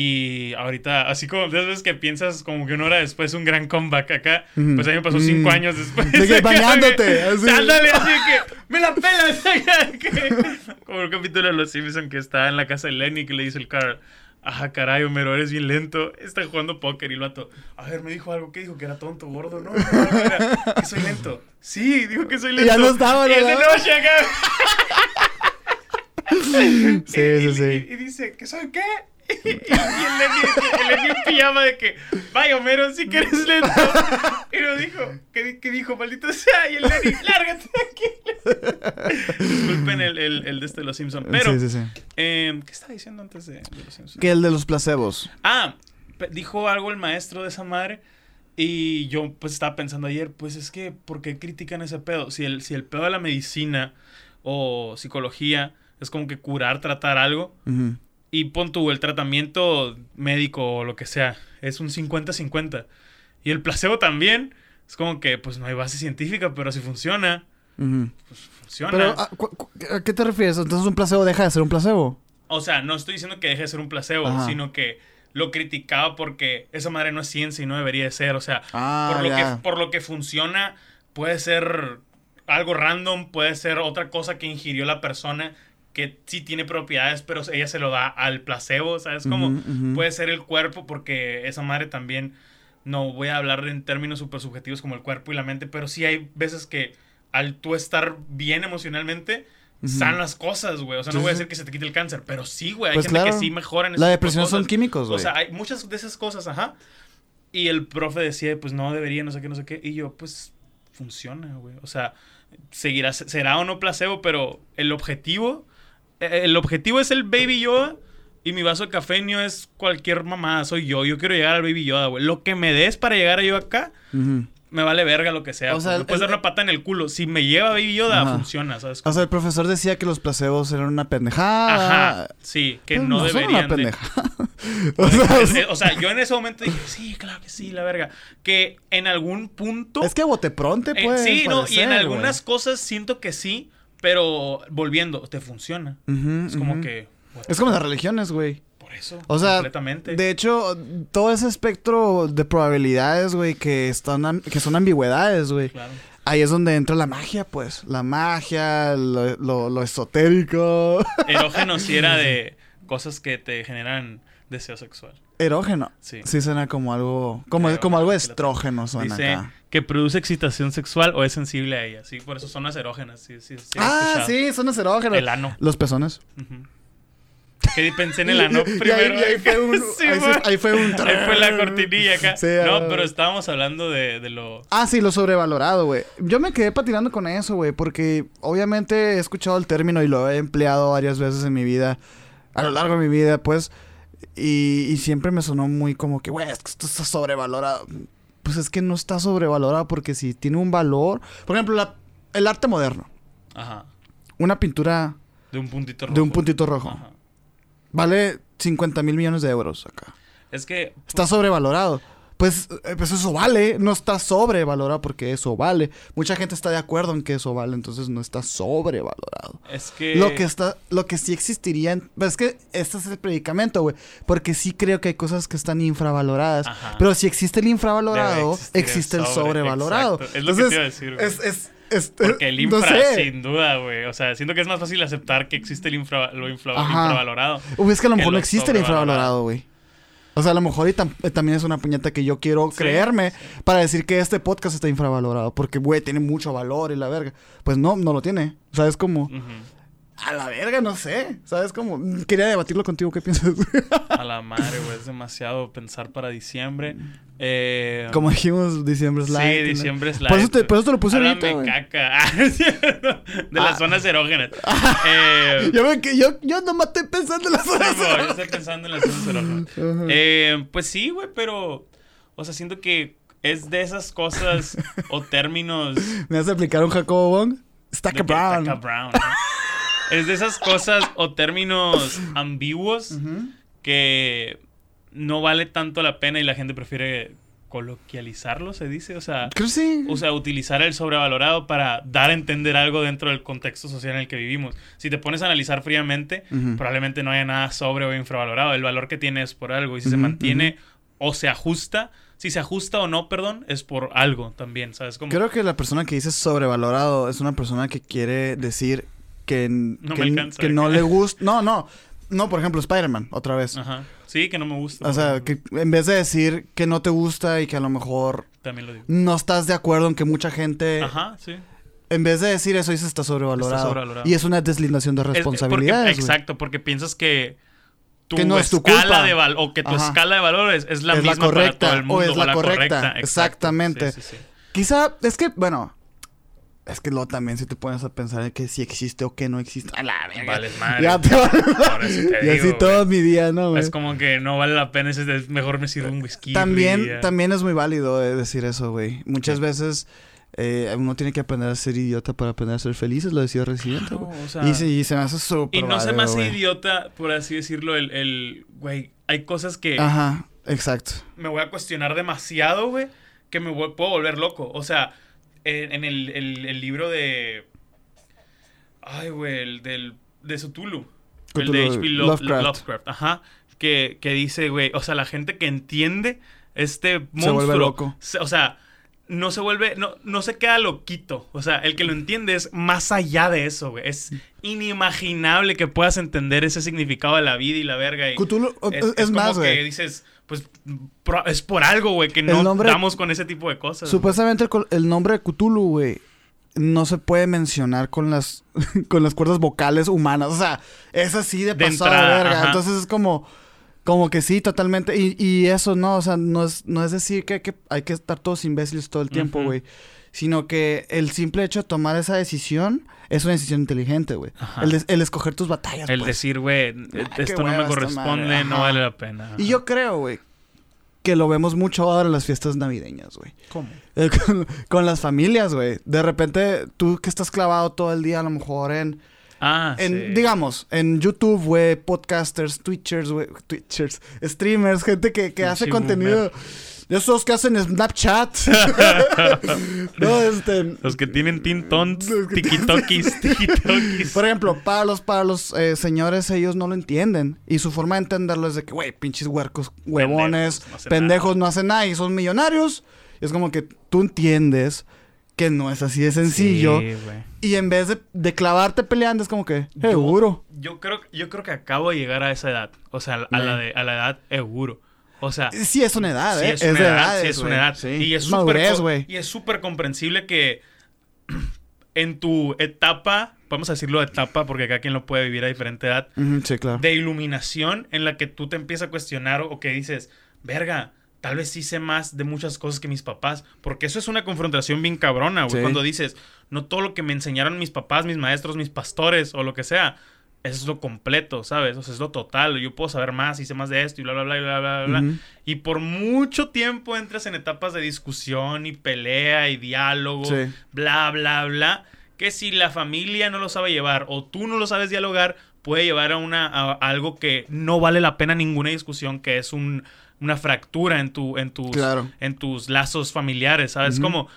Y ahorita, así como de veces que piensas como que una hora después un gran comeback acá, pues a mí me pasó cinco Mm. años después. De que *laughs* bañándote, que- así. Ándale, así que me la pelas. *laughs* que- como el capítulo de Los Simpson que está en la casa de Lenny que le dice el Carl. Ajá, caray, Homero, eres bien lento. Está jugando póker y el vato. A ver, me dijo algo. ¿Qué dijo? Que era tonto, gordo, ¿no? No, no, era que soy lento. Sí, dijo que soy lento. ya no estaba, Y es de noche acá. Sí, *laughs* sí, y, sí. Y, y dice, ¿que soy qué? Y, el Lenny, en pijama de que, vaya Homero, sí que eres lento. Y lo dijo, ¿qué, di- qué dijo? Maldito sea. Y el Lenny, lárgate aquí. Disculpen el, el, el de este de los Simpsons. Pero, Sí, sí, sí. eh, ¿qué estaba diciendo antes de, de los Simpsons? Que el de los placebos. Ah, dijo algo el maestro de esa madre. Y yo pues estaba pensando ayer, pues es que, ¿por qué critican ese pedo? Si el, si el pedo de la medicina o psicología es como que curar, tratar algo. Ujú. Y pon tú, el tratamiento médico o lo que sea, es un 50-50. Y el placebo también, es como que pues no hay base científica, pero si funciona, Ujú. pues funciona. Pero, ¿a, cu- cu- ¿a qué te refieres? Entonces un placebo deja de ser un placebo. O sea, no estoy diciendo que deje de ser un placebo, Ajá. sino que lo criticaba porque esa madre no es ciencia y no debería de ser. O sea, Ah, por, lo que, por lo que funciona, puede ser algo random, puede ser otra cosa que ingirió la persona que sí tiene propiedades, pero ella se lo da al placebo, ¿sabes? Como puede ser el cuerpo, porque esa madre también, no voy a hablar en términos súper subjetivos como el cuerpo y la mente, pero sí hay veces que al tú estar bien emocionalmente, Ujú. sanan las cosas, güey. O sea, no voy a decir que se te quite el cáncer, pero sí, güey. Hay Pues gente claro. que sí mejora en ese La depresión son químicos, O güey. sea, hay muchas de esas cosas, ajá. Y el profe decía, pues no debería, no sé qué, no sé qué. Y yo, pues funciona, güey. O sea, seguirá, será o no placebo, pero el objetivo, el objetivo es el Baby Yoda. Y mi vaso de cafeño es cualquier mamada, soy yo. Yo quiero llegar al Baby Yoda, güey. Lo que me des para llegar a yo acá, me vale verga lo que sea. O pues. sea, me puedes el- dar una pata en el culo. Si me lleva Baby Yoda, Ajá. funciona, ¿sabes? O sea, el profesor decía que los placebos eran una pendejada. Ajá, sí, que Pues no, son deberían una de... pendejada. *laughs* o Pues, sea, es- es- o sea, yo en ese momento dije, sí, claro que sí, la verga. Que en algún punto... es que bote pronto eh, puede sí, no, y en algunas cosas siento que sí, pero volviendo, te funciona. Es como que... Es como las religiones, güey. Por eso, O sea, completamente. de hecho, todo ese espectro de probabilidades, güey, que están que son ambigüedades, güey. Claro. Ahí es donde entra la magia, pues. La magia, lo, lo- lo esotérico. Erógeno sí era *laughs* de cosas que te generan deseo sexual. Erógeno. Sí. Sí suena como algo. Como, como algo estrógeno suena Dice acá. que produce excitación sexual o es sensible a ella. Sí, por eso son las erógenas. Sí, sí, sí. ah, sí, son los erógenos. El ano. Los pezones. Ujú. Que pensé en el *laughs* ano Y ahí- primero. y *laughs* ahí fue un- Sí, ahí se- güey. ahí fue un- Ahí fue la cortinilla acá. Sí, no, ah. pero estábamos hablando de, de lo. Ah, sí, lo sobrevalorado, güey. Yo me quedé patinando con eso, güey, porque obviamente he escuchado el término y lo he empleado varias veces en mi vida, a lo largo de mi vida, pues, y, y siempre me sonó muy como que, güey, es que esto está sobrevalorado. Pues es que no está sobrevalorado porque si tiene un valor, por ejemplo, la- el arte moderno, Ajá. una pintura De un puntito rojo. de un puntito rojo, Ajá. vale 50 mil millones de euros acá. Es que. Está sobrevalorado. Pues, eh, pues eso vale, no está sobrevalorado porque eso vale. Mucha gente está de acuerdo en que eso vale, entonces no está sobrevalorado. Es que. Lo que está, lo que sí existiría, en- pues es que este es el predicamento, güey, porque sí creo que hay cosas que están infravaloradas, Ajá. pero si existe el infravalorado, el existe el sobre, sobrevalorado. exacto. Es lo que te iba a decir, güey. Es, es, es- Porque el no infra, sé. sin duda, güey. O sea, siento que es más fácil aceptar que existe el infra, lo infra- infravalorado. O es que a lo mejor no existe el infravalorado, güey. O sea, a lo mejor y eh, también es una puñeta que yo quiero creerme para decir que este podcast está infravalorado. Porque, güey, tiene mucho valor y la verga. Pues no, no lo tiene. O sea, es como... A la verga, no sé. ¿Sabes cómo? Quería debatirlo contigo. ¿Qué piensas? a la madre, güey. Es demasiado pensar para diciembre. Eh, Como dijimos, diciembre es light. Sí, diciembre es light. Por eso te, por eso te lo puse ahorita, güey. caca. *laughs* de las ah. zonas erógenas. *laughs* eh, yo, me, yo, yo nomás estoy pensando en las zonas erógenas. Yo estoy pensando en las zonas erógenas. *laughs* Eh, pues sí, güey, pero... O sea, siento que es de esas cosas o términos... ¿Me vas a aplicar un Jacobo Bong? Stack Brown. Stack Brown. es de esas cosas o términos ambiguos que no vale tanto la pena y la gente prefiere coloquializarlo, se dice, o sea, o sea, utilizar el sobrevalorado para dar a entender algo dentro del contexto social en el que vivimos. Si te pones a analizar fríamente, probablemente no haya nada sobre o infravalorado. El valor que tiene es por algo y si se mantiene o se ajusta, si se ajusta o no, perdón, es por algo también, ¿sabes? cómo? Creo que la persona que dice sobrevalorado es una persona que quiere decir que, no, que, no le gusta. No, no. No, por ejemplo, Spider-Man, otra vez. Ajá. Sí, que no me gusta. O sea, que en vez de decir que no te gusta y que a lo mejor. También lo digo. No estás de acuerdo en que mucha gente. Ajá, sí. En vez de decir eso, dices está sobrevalorado. Está sobrevalorado. Y es una deslindación de responsabilidades. exacto, porque piensas que tu que no es tu escala de valor o que tu escala de valores es la misma correcta, para todo el mundo o es la, correcta. Exactamente. Sí, sí, Quizá es que bueno, es que luego también si te pones a pensar en que si existe o que no existe. A la verga. Vales madre. Ya te Y así todo mi día, ¿no, güey? Es como que no vale la pena, es mejor me sirve un whisky. También, también es muy válido eh, decir eso, güey. Muchas veces eh, uno tiene que aprender a ser idiota para aprender a ser feliz, lo decía Residente. y, se, me hace súper Y no se me hace idiota, por así decirlo, el, güey, hay cosas que... Ajá, exacto. Me voy a cuestionar demasiado, güey, que me puedo volver loco. O sea en, el, el, libro de. Ay, güey, el del. De Sutulu. El de H.P. Lovecraft. Ajá. Que, que dice, güey, o sea, la gente que entiende este monstruo. Se vuelve loco. o sea, no se vuelve, no, no se queda loquito. O sea, el que lo entiende es más allá de eso, güey. Es inimaginable que puedas entender ese significado de la vida y la verga. Y Cthulhu, es, es, más, güey. que dices, pues es por algo, güey, que no damos con ese tipo de cosas. Supuestamente el, nombre de Cthulhu, güey, no se puede mencionar con las, *laughs* con las cuerdas vocales humanas. O sea, es así de, pasada verga. Entonces es como, como que sí, totalmente. Y, eso, no, o sea, no es, no es decir que hay, que hay que estar todos imbéciles todo el tiempo, güey. Sino que el simple hecho de tomar esa decisión es una decisión inteligente, güey. El, escoger tus batallas. El pues. decir, güey, esto no me corresponde, no vale la pena. Y yo creo, güey, que lo vemos mucho ahora en las fiestas navideñas, güey. ¿Cómo? *laughs* Eh, con, las familias, güey. De repente, tú que estás clavado todo el día, a lo mejor en. Ah, en, Digamos, en YouTube, güey, podcasters, twitchers, güey, twitchers, streamers, gente que, que hace contenido. Esos que hacen Snapchat. *laughs* no, este. Los que tienen tintons, tikitokis, *laughs* tikitokis. Por ejemplo, para los, para los eh, señores, ellos no lo entienden. Y su forma de entenderlo es de que, güey, pinches huercos, huevones, pendejos, no hacen, nada y son millonarios. Y es como que tú entiendes que no es así de sencillo. Sí, y en vez de, clavarte peleando, es como que, seguro. Yo, creo, yo creo que acabo de llegar a esa edad. O sea, a, la, de, a la edad seguro. O sea, sí es una edad, ¿eh? es, una edad, sí es una edad. Y es súper y es súper comprensible que *clears throat* en tu etapa, vamos a decirlo etapa porque cada quien lo puede vivir a diferente edad, sí, claro. de iluminación en la que tú te empiezas a cuestionar o que dices, "Verga, tal vez sí sé más de muchas cosas que mis papás, porque eso es una confrontación bien cabrona, güey, cuando dices, no todo lo que me enseñaron mis papás, mis maestros, mis pastores o lo que sea, eso es lo completo, ¿sabes? O sea, es lo total. Yo puedo saber más, hice más de esto y bla, bla, bla, bla, bla, bla. Y por mucho tiempo entras en etapas de discusión y pelea y diálogo, bla, bla, bla. Que si la familia no lo sabe llevar o tú no lo sabes dialogar, puede llevar a, una, algo que no vale la pena ninguna discusión, que es un, una fractura en, tu, en, tus, en tus lazos familiares, ¿sabes? Como...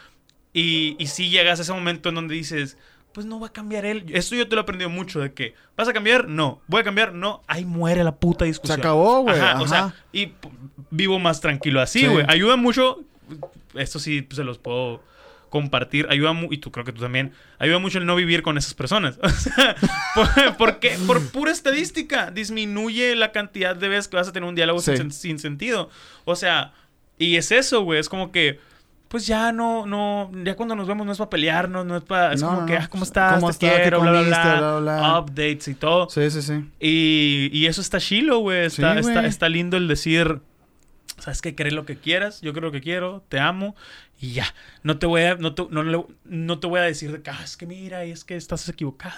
Y, y si llegas a ese momento en donde dices pues no va a cambiar él. Esto yo te lo he aprendido mucho de que, ¿vas a cambiar? No. ¿Voy a cambiar? No. Ahí muere la puta discusión. Se acabó, güey. Ajá, o sea, y vivo más tranquilo así, güey. Ayuda mucho. Esto sí pues, se los puedo compartir, ayuda, y tú creo que tú también, ayuda mucho el no vivir con esas personas. *laughs* O sea, por, por pura estadística, disminuye la cantidad de veces que vas a tener un diálogo sin, sentido. O sea, y es eso, güey, es como que pues ya no, no, ya cuando nos vemos no es para pelearnos, no es para, es como que, ah, ¿cómo estás? ¿Cómo Te quiero, bla, bla, bla, updates y todo. Sí, sí, sí. Y, y eso está chilo, güey, está, está, está lindo el decir, ¿sabes qué? Crees lo que quieras, yo creo lo que quiero, te amo y ya. No te voy a, no te, no, te voy a decir de que, ah, es que mira, es que estás equivocada.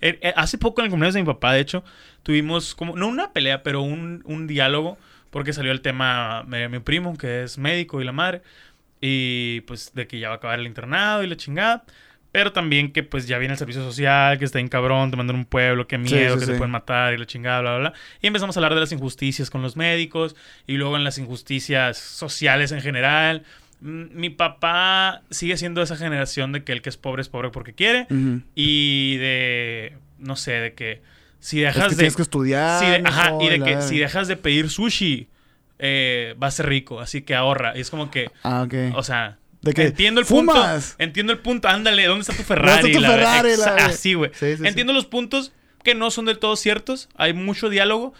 Eh, eh, hace poco en el cumpleaños de mi papá, de hecho, tuvimos como, no una pelea, pero un, un diálogo, porque salió el tema de mi primo, que es médico y la madre. Y pues de que ya va a acabar el internado y la chingada. Pero también que pues ya viene el servicio social, que está en cabrón, te mandan un pueblo, que miedo, que se pueden matar y la chingada, bla, bla, bla. Y empezamos a hablar de las injusticias con los médicos y luego en las injusticias sociales en general. Mi papá sigue siendo esa generación de que el que es pobre es pobre porque quiere. Y de, no sé, de que si dejas de... Tienes que estudiar. ajá, y de que si dejas de pedir sushi eh, va a ser rico, así que ahorra. Y es como que. Ah, ok. O sea. De que entiendo el punto. Entiendo el punto. Ándale, ¿dónde está tu Ferrari? ¿Dónde está tu Ferrari? así, güey. entiendo los puntos que no son del todo ciertos. Hay mucho diálogo.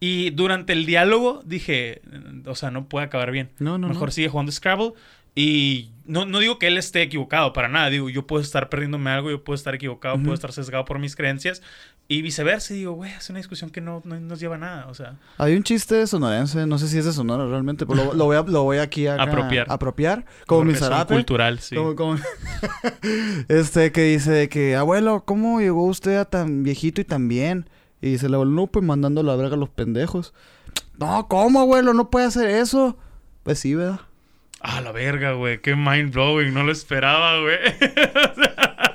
Y durante el diálogo dije, o sea, no puede acabar bien. No, no. Mejor sigue jugando Scrabble. Y no, no, digo que él esté equivocado para nada. Digo, yo puedo estar perdiéndome algo, yo puedo estar equivocado, puedo estar sesgado por mis creencias. Y viceversa. digo, güey, es una discusión que no, nos lleva a nada. O sea. Hay un chiste sonorense, no sé si es de Sonora realmente, pero lo, voy, a, lo voy aquí a apropiar. apropiar. Como mi zarape. cultural, sí. *laughs* este que dice que, abuelo, ¿cómo llegó usted a tan viejito y tan bien? Y dice el abuelo, no, pues mandando la verga a los pendejos. No, ¿cómo, abuelo? No puede hacer eso. Pues sí, ¿verdad? Ah, la verga, güey. Qué mind blowing. No lo esperaba, güey. *laughs*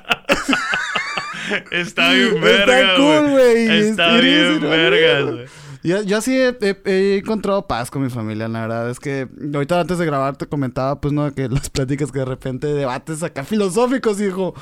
*laughs* Está bien verga, Está cool, güey. Está bien verga, güey. Yo, yo sí he, encontrado paz con mi familia, la verdad. Es que ahorita antes de grabar te comentaba, pues, ¿no? Que las pláticas que de repente debates acá filosóficos, hijo.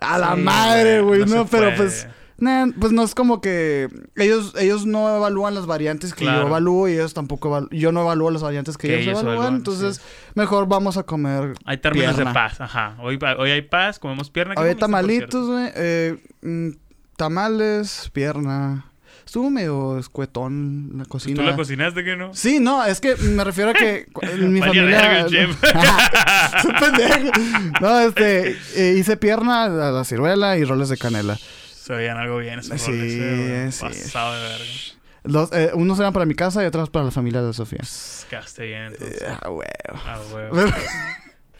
A la madre, güey, ¿no? Pero pues pues no es como que ellos ellos no evalúan las variantes que yo evalúo y ellos tampoco yo no evalúo las variantes que, ellos, evalúan, entonces mejor vamos a comer Hay términos de paz, ajá. Hoy, hoy hay paz, comemos pierna. Hoy hay tamalitos, güey, eh, mm, tamales, pierna. Estuvo medio escuetón la cocina. ¿Tú la cocinaste que no? Sí, no, es que me refiero a que *laughs* mi familia. *laughs* no, este, eh, hice pierna a la ciruela y roles de canela. Se veían algo bien esos Sí, eh, sí. Pasado de verga. Los, eh, unos eran para mi casa y otros para la familia de Sofía. Quedaste bien, entonces. Eh, ah, huevo. Ah, huevo.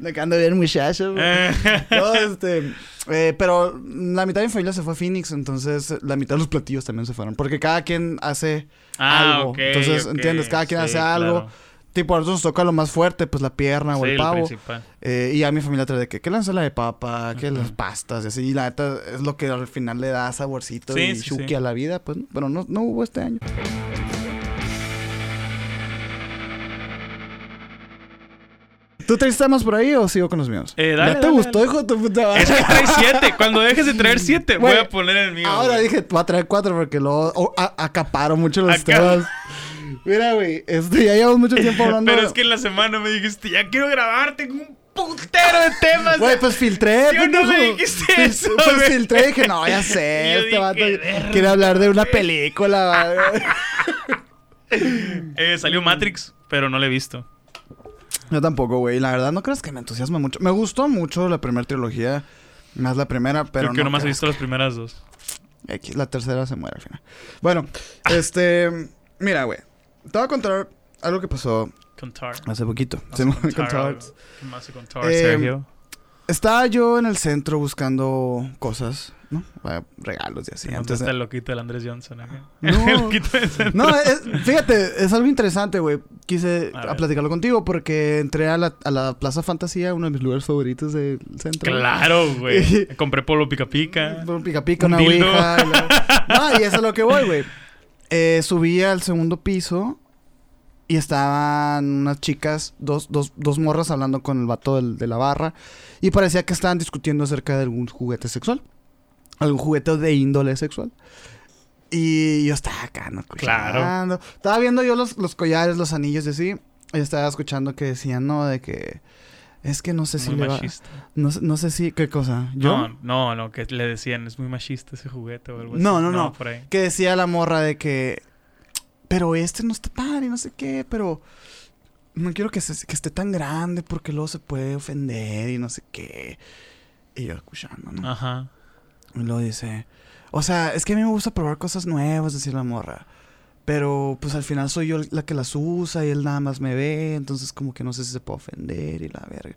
Me *laughs* quedando bien muchacho. *laughs* no, este... Eh, pero la mitad de mi familia se fue a Phoenix, entonces la mitad de los platillos también se fueron. Porque cada quien hace ah, algo. entonces, ¿entiendes? Cada quien hace algo. Tipo, a nosotros nos toca lo más fuerte, pues la pierna o el pavo. Eh, y a mi familia trae de que, ¿qué la ensalada de papa? ¿Qué las pastas? Y así. Y la neta es lo que al final le da saborcito y chuki a la vida, pues. Pero no, no hubo este año. ¿Tú traes temas por ahí o sigo con los míos? Eh, dale, ¿Ya te gustó, hijo de tu puta madre? Es que trae siete. Cuando dejes de traer siete, voy a poner el mío. Ahora dije, voy a traer cuatro porque luego acaparo mucho los temas. Mira, güey, este, ya llevamos mucho tiempo hablando. Pero es que en la semana me dijiste, ya quiero grabarte con un putero de temas. Güey, pues filtré. ¿Sí no me dijiste eso, Pues filtré y dije, no, ya *laughs* sé, este vato quiere hablar de una película. *laughs* eh, salió Matrix, pero no la he visto. Yo tampoco, güey. La verdad, no crees que me entusiasma mucho. Me gustó mucho la primera trilogía. Más la primera, pero. Creo que no nomás he visto las primeras dos. X, la tercera se muere al final. Bueno, este. Mira, güey. Te voy a contar algo que pasó hace poquito. ¿Qué más contar, *laughs* eh, Sergio? Estaba yo en el centro buscando cosas, ¿no? Regalos y así. Antes está el loquito del Andrés Johnson. *laughs* *laughs* ¿eh? No, el loquito del centro. no fíjate, es algo interesante, güey. Quise platicarlo contigo porque entré a la, a la, Plaza Fantasía, uno de mis lugares favoritos del centro. Claro, güey. Compré polo pica pica. Polo pica pica, una ouija. no, y eso es lo que voy, güey. Eh, subí al segundo piso y estaban unas chicas, dos, dos, dos morras hablando con el vato de la barra. Y parecía que estaban discutiendo acerca de algún juguete sexual. Algún juguete de índole sexual. Y yo estaba acá, ¿no? Claro. Estaba viendo yo los, los collares, los anillos y así. Y estaba escuchando que decían, ¿no? De que Es que no sé si le va... machista. No, no sé si... ¿Qué cosa? ¿Yo? No, no, no, que le decían, es muy machista ese juguete o algo así. No, no, no. por ahí. Que decía la morra de que... Pero este no está padre y no sé qué, pero... No quiero que, se- que esté tan grande porque luego se puede ofender y no sé qué. Y yo escuchando, ¿no? Ajá. Y luego dice... O sea, es que a mí me gusta probar cosas nuevas, decía la morra. Pero pues al final soy yo la que las usa y él nada más me ve. Entonces como que no sé si se puede ofender y la verga.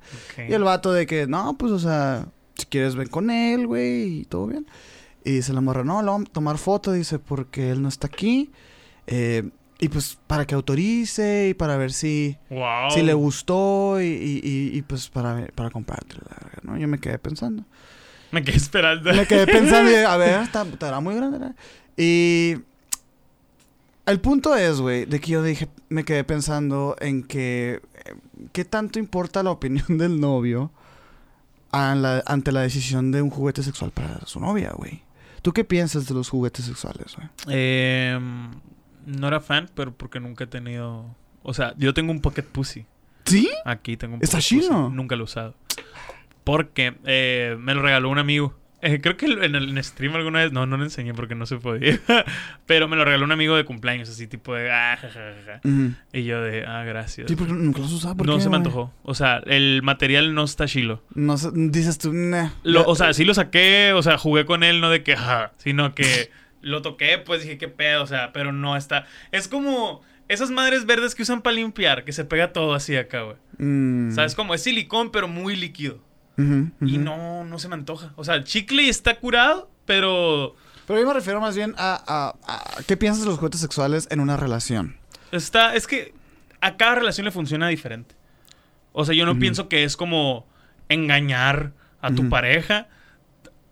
Y el vato de que, no, pues, o sea, si quieres ven con él, güey, y todo bien. Y dice la morra, no, lo vamos a tomar foto, dice, porque él no está aquí. Eh, y pues para que autorice y para ver si, Wow. si le gustó y, y, y- y, pues para, para comprártelo, la verga, ¿no? Yo me quedé pensando. Me quedé esperando. Me quedé pensando y a ver, *laughs* estará muy grande. Y el punto es, güey, de que yo dije, me quedé pensando en que eh, qué tanto importa la opinión *laughs* del novio a la- ante la decisión de un juguete sexual para su novia, güey. ¿Tú qué piensas de los juguetes sexuales, güey? Em, no era fan, pero porque nunca he tenido... O sea, yo tengo un Pocket Pussy. ¿Sí? Aquí tengo un ¿Está Pocket Pussy. chido? Nunca lo he usado. Porque eh, me lo regaló un amigo. Eh, creo que en el stream alguna vez... No, no le enseñé porque no se podía. *laughs* pero me lo regaló un amigo de cumpleaños, así tipo de... "Ah, ja, ja, ja". Y yo de... Ah, gracias. Sí, porque nunca los usaba. ¿por no qué, se me antojó. O sea, el material no está chilo. No dices tú, nah. Lo- o sea, sí lo saqué, o sea, jugué con él, no de que, ja, sino que lo toqué, pues dije, qué pedo, o sea, pero no está. Es como esas madres verdes que usan para limpiar, que se pega todo así acá, güey. Mm. ¿Sabes? Como es silicón, pero muy líquido. Y no, no se me antoja. O sea, el chicle está curado, pero Pero yo me refiero más bien a, a- a- ¿Qué piensas de los juguetes sexuales en una relación? está. Es que a cada relación le funciona diferente. O sea, yo no pienso que es como engañar a tu pareja.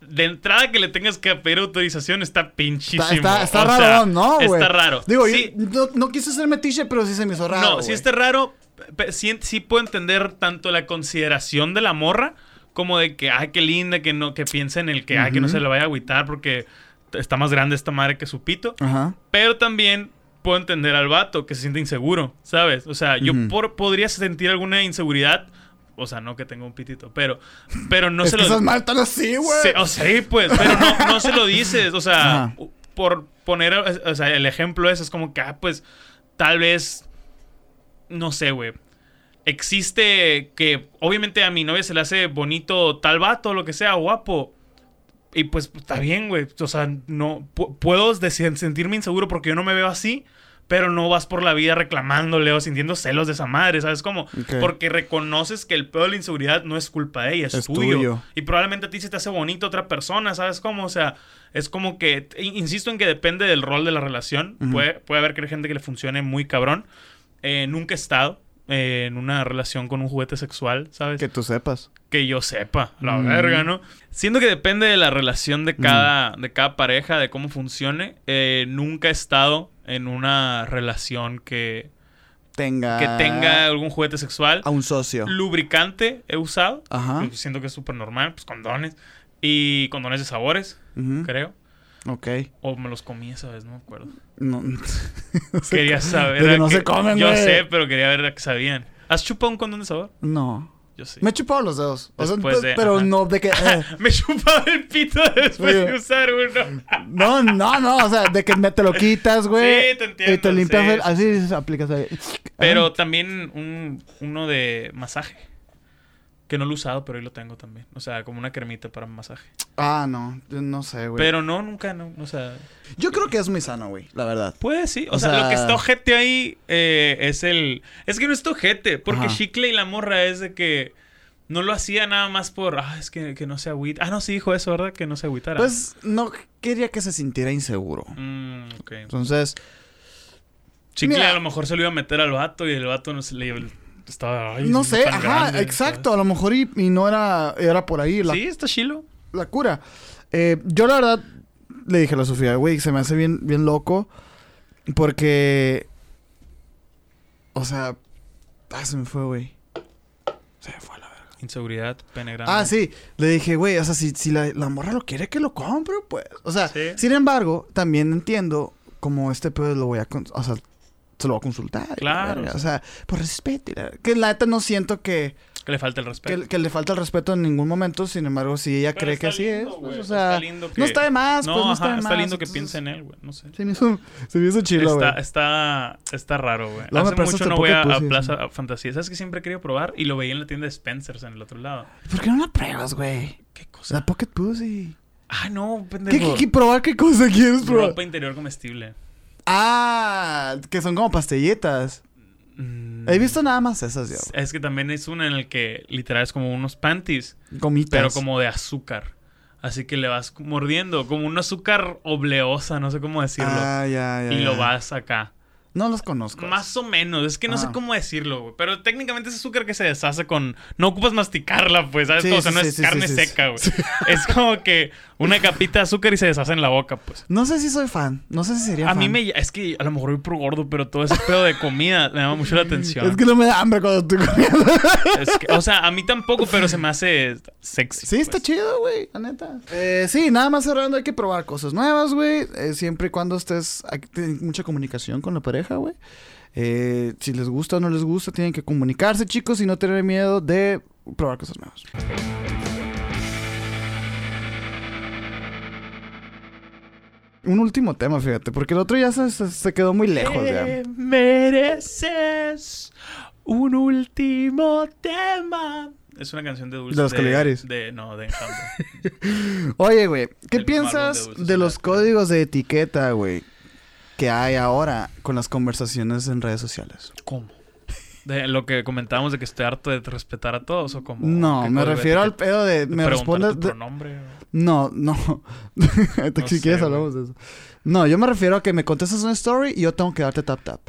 De entrada que le tengas que pedir autorización está pinchísimo. Está, está, está O raro, sea, ¿no, güey? Está raro. Digo, sí, yo no, no quise ser metiche, pero sí se me hizo raro. no, güey. sí está raro. Sí, sí puedo entender tanto la consideración de la morra como de que, ay, qué linda, que no, que piensa en el que, ay, que no se le vaya a agüitar porque está más grande esta madre que su pito. Ajá. Pero también puedo entender al vato que se siente inseguro, ¿sabes? O sea, yo por- podría sentir alguna inseguridad. O sea, no que tenga un pitito, pero, pero no es se que lo... esas mal tan así, güey. Sí, o sea, sí, pues, pero no, no se lo dices. O sea, *laughs* por poner, o sea, el ejemplo es, es como que, ah, pues, tal vez, no sé, güey. Existe que, obviamente, a mi novia se le hace bonito tal vato, lo que sea, guapo. Y pues está bien, güey. O sea, no pu- puedo sentirme inseguro porque yo no me veo así, pero no vas por la vida reclamándole o sintiendo celos de esa madre, ¿sabes cómo? Ok. Porque reconoces que el pedo de la inseguridad no es culpa de ella, es, Es tuyo. tuyo. Y probablemente a ti se te hace bonito otra persona, ¿sabes cómo? O sea, es como que, in- insisto en que depende del rol de la relación. Ujú. puede, puede haber que hay gente que le funcione muy cabrón. Eh, nunca he estado eh, en una relación con un juguete sexual, ¿sabes? Que tú sepas. que yo sepa, la Mm. verga, ¿no? Siento que depende de la relación de cada, de cada pareja, de cómo funcione. Eh, nunca he estado en una relación que, Tenga. que tenga algún juguete sexual. A un socio. Lubricante he usado. Ajá. Siento que es súper normal, pues condones. Y condones de sabores, creo. Ok. O me los comí esa vez, no me acuerdo. No. *laughs* *laughs* Quería saber. Que a no se comen, Yo sé, pero quería ver a qué sabían. ¿Has chupado un condón de sabor? No. Yo sí. Me he chupado los dedos. O sea, de- pero ajá. no de que. *laughs* eh, Me chupaba el pito después Oye. de usar uno. no, no, no. O sea, de que me te lo quitas, güey. Sí, te entiendo, Y te limpias sí, el- sí, Así aplicas ahí. Pero también un, uno de masaje. Que no lo he usado, pero ahí lo tengo también. O sea, como una cremita para masaje. Ah, no. yo No sé, güey. Pero no, nunca, no. O sea, Yo creo que es muy sano, güey. La verdad. pues sí. O, O sea, sea- lo que está ojete ahí eh, es el. Es que no está ojete. Porque Ajá. Chicle y la morra es de que. No lo hacía nada más por. Ah, es que, que no se agüita. Ah, no, sí dijo eso, ¿verdad? Que no se agüitara. Pues no quería que se sintiera inseguro. Mm, ok. Entonces, Chicle Mira. a lo mejor se lo iba a meter al vato y el vato no se le. Estaba. ay, no sé, ajá, grande, exacto. A lo mejor y, y no era, era por ahí la. Sí, está chilo. la cura. Eh, yo la verdad le dije a la Sofía, güey, se me hace bien, bien loco. Porque. O sea. Ah, se me fue, güey. Se me fue a la verga. Inseguridad, pene grande. Ah, sí. Le dije, güey, o sea, si, si la, la morra lo quiere que lo compre, pues. O sea, Sí. sin embargo, también entiendo como este pedo lo voy a. O sea, se lo voy a consultar. Claro, verga. O sea, por respeto. y la- Que la neta no siento que. Que le falta el respeto. Que, le falta el respeto en ningún momento, sin embargo, si ella cree que así es, pues, o sea, no está de más, no, pues no está de más. Está lindo que piense en él, güey, no sé. Se me hizo, se me hizo chido, güey. Está, está, está raro, güey. Hace mucho no voy a, Plaza Fantasía. ¿Sabes que siempre he querido probar? Y lo veía en la tienda de Spencer's en el otro lado. ¿Por qué no la pruebas, güey? ¿Qué cosa? La Pocket Pussy. Ah, no, pendejo. ¿Qué, qué, qué probar? ¿Qué cosa quieres probar? Ropa interior comestible. Ah, que son como pastillitas. Mm. He visto nada más esas, yo. Es que también es una en el que literal es como unos panties. Gomitas. Pero como de azúcar. Así que le vas mordiendo, como un azúcar obleosa, no sé cómo decirlo. Ah, ya, ya. Y lo vas acá. No los conozco. Más o menos. Es que no sé cómo decirlo, güey. Pero técnicamente es azúcar que se deshace con. No ocupas masticarla, pues, ¿sabes? o sea, no es carne seca, güey. Es como que una capita de azúcar y se deshace en la boca, pues. No sé si soy fan. No sé si sería a mí me. Es que a lo mejor voy por gordo, pero todo ese pedo de comida me llama mucho la *laughs* atención. Es que no me da hambre cuando estoy comiendo. *laughs* o sea, a mí tampoco, pero se me hace sexy. Sí, está pues. chido, güey. La neta. Eh, sí, nada más cerrando, hay que probar cosas nuevas, güey. Eh, siempre y cuando estés. Hay mucha comunicación con la pareja, güey. Eh, si les gusta o no les gusta, tienen que comunicarse, chicos, y no tener miedo de probar cosas nuevas. Un último tema, fíjate, porque el otro ya se, quedó muy lejos. Ya. Mereces un último tema. Es una canción de Dulce. De los Caligaris. De, no, de *laughs* Oye, güey, ¿qué piensas de los códigos de etiqueta, güey? Que hay ahora con las conversaciones en redes sociales. ¿Cómo? De lo que comentábamos de que estoy harto de respetar a todos o como No, me refiero al pedo de me respondes tu pronombre, No, no. *laughs* si quieres hablamos de eso. No, yo me refiero a que me contestas una story y yo tengo que darte tap tap.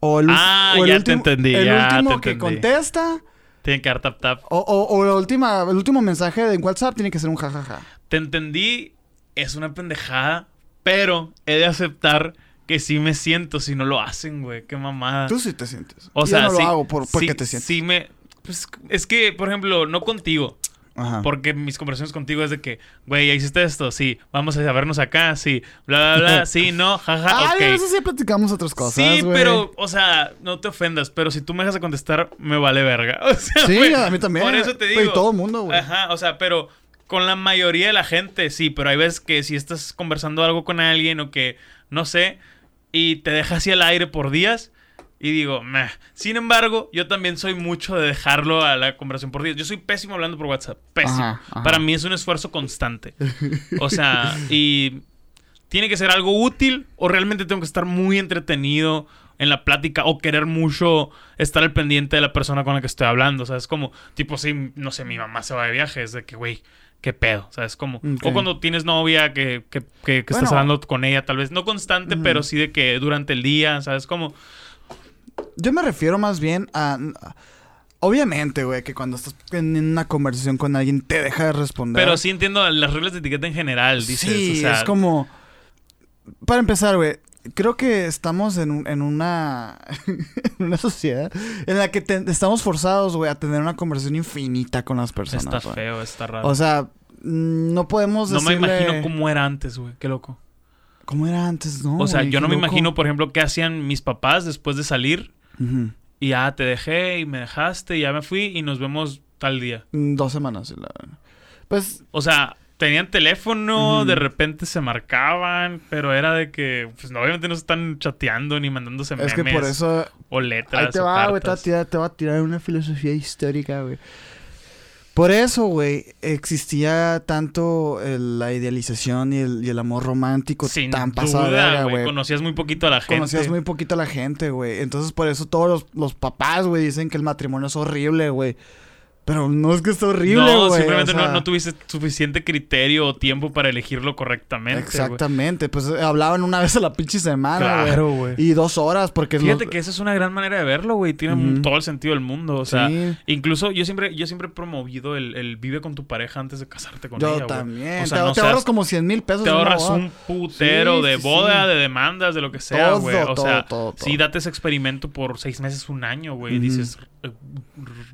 O el, ah, ya te entendí. El ya último que contesta tiene que dar tap tap. O, o, o la última, el último mensaje de WhatsApp tiene que ser un jajaja. Te entendí. Es una pendejada. Pero he de aceptar que sí me siento si no lo hacen, güey. Qué mamada. Tú sí te sientes. O sea, no lo hago por, porque te sientes. Sí me... Pues, es que, por ejemplo, no contigo. Ajá. Porque mis conversaciones contigo es de que, güey, ¿ya hiciste esto? Sí. Vamos a vernos acá, sí. Bla, bla, bla. *laughs* Sí, no, jaja, ja, Ay, a veces sí platicamos otras cosas, Sí, pero, o sea, no te ofendas. Pero si tú me dejas de contestar, me vale verga. *laughs* O sea, sí, a mí también. Por eso te digo. Y todo el mundo, güey. Ajá, o sea, pero con la mayoría de la gente, sí, pero hay veces que si estás conversando algo con alguien o que, no sé, y te deja así al aire por días, y digo, meh. Sin embargo, yo también soy mucho de dejarlo a la conversación por días. Yo soy pésimo hablando por WhatsApp. Pésimo. Para mí es un esfuerzo constante. *laughs* O sea, y tiene que ser algo útil o realmente tengo que estar muy entretenido en la plática o querer mucho estar al pendiente de la persona con la que estoy hablando. O sea, es como, tipo, si, no sé, mi mamá se va de viaje, es de que, güey, qué pedo, ¿sabes? Como, o cuando tienes novia que, que, que, estás hablando con ella, tal vez, no constante, pero sí de que durante el día, ¿sabes? Como... Yo me refiero más bien a... Obviamente, güey, que cuando estás en una conversación con alguien te deja de responder. Pero sí entiendo las reglas de etiqueta en general, dices. Sí, o sea... es como... Para empezar, güey, creo que estamos en, en una, *laughs* en una sociedad en la que estamos forzados, güey, a tener una conversación infinita con las personas. Está feo, está raro. O sea, no podemos No me imagino cómo era antes, güey. Qué loco. ¿Cómo era antes? No, O sea, yo no me imagino, por ejemplo, qué hacían mis papás después de salir. Y ya te dejé y me dejaste y ya me fui y nos vemos tal día. Mm, dos semanas. Pues... O sea, tenían teléfono, de repente se marcaban, pero era de que, pues obviamente no están chateando ni mandándose memes. Es que por eso. O letras. Ahí te va, güey, te, va a tirar una filosofía histórica, güey. Por eso, güey, existía tanto la idealización y el, amor romántico tan pasado güey. Conocías muy poquito a la gente. Conocías muy poquito a la gente, güey. Entonces, por eso todos los, los papás, güey, dicen que el matrimonio es horrible, güey. Pero no es que es horrible, No, simplemente no, tuviste suficiente criterio o tiempo para elegirlo correctamente. Exactamente. Pues eh, hablaban una vez a la pinche semana, Claro, güey. Y dos horas, porque... Fíjate que esa es una gran manera de verlo, güey. Tiene todo el sentido del mundo. O sea, incluso yo siempre, yo siempre he promovido el, vive con tu pareja antes de casarte con ella, Yo también. O sea, te, ahorras como 100 mil pesos. Te ahorras un putero de boda, de demandas, de lo que sea, güey. O sea, sí, date ese experimento por seis meses, un año, güey. Dices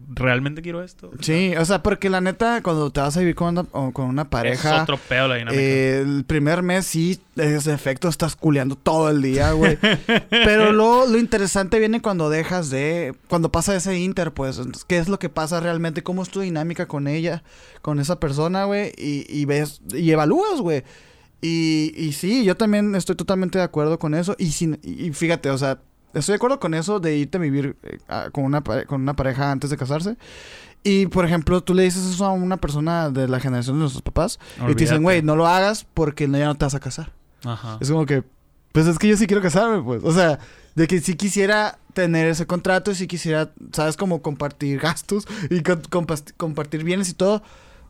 ¿realmente quiero esto? Sí, o sea, porque la neta, cuando te vas a vivir con una, con una pareja. Es otro pedo la dinámica. Eh, el primer mes sí, ese efecto estás culeando todo el día, güey. *laughs* Pero lo, lo interesante viene cuando dejas de. Cuando pasa ese inter, pues. ¿Qué es lo que pasa realmente? ¿Cómo es tu dinámica con ella, con esa persona, güey? Y, y ves, y evalúas, güey. Y, y sí, yo también estoy totalmente de acuerdo con eso. Y, sin, y fíjate, o sea, estoy de acuerdo con eso de irte a vivir eh, con, una, con una pareja antes de casarse. Y, por ejemplo, tú le dices eso a una persona de la generación de nuestros papás y te dicen, güey, no lo hagas porque ya no te vas a casar. Ajá. Es como que, pues es que yo sí quiero casarme, pues. O sea, de que sí quisiera tener ese contrato y sí quisiera, ¿sabes? Como compartir *laughs* gastos y compartir bienes y todo.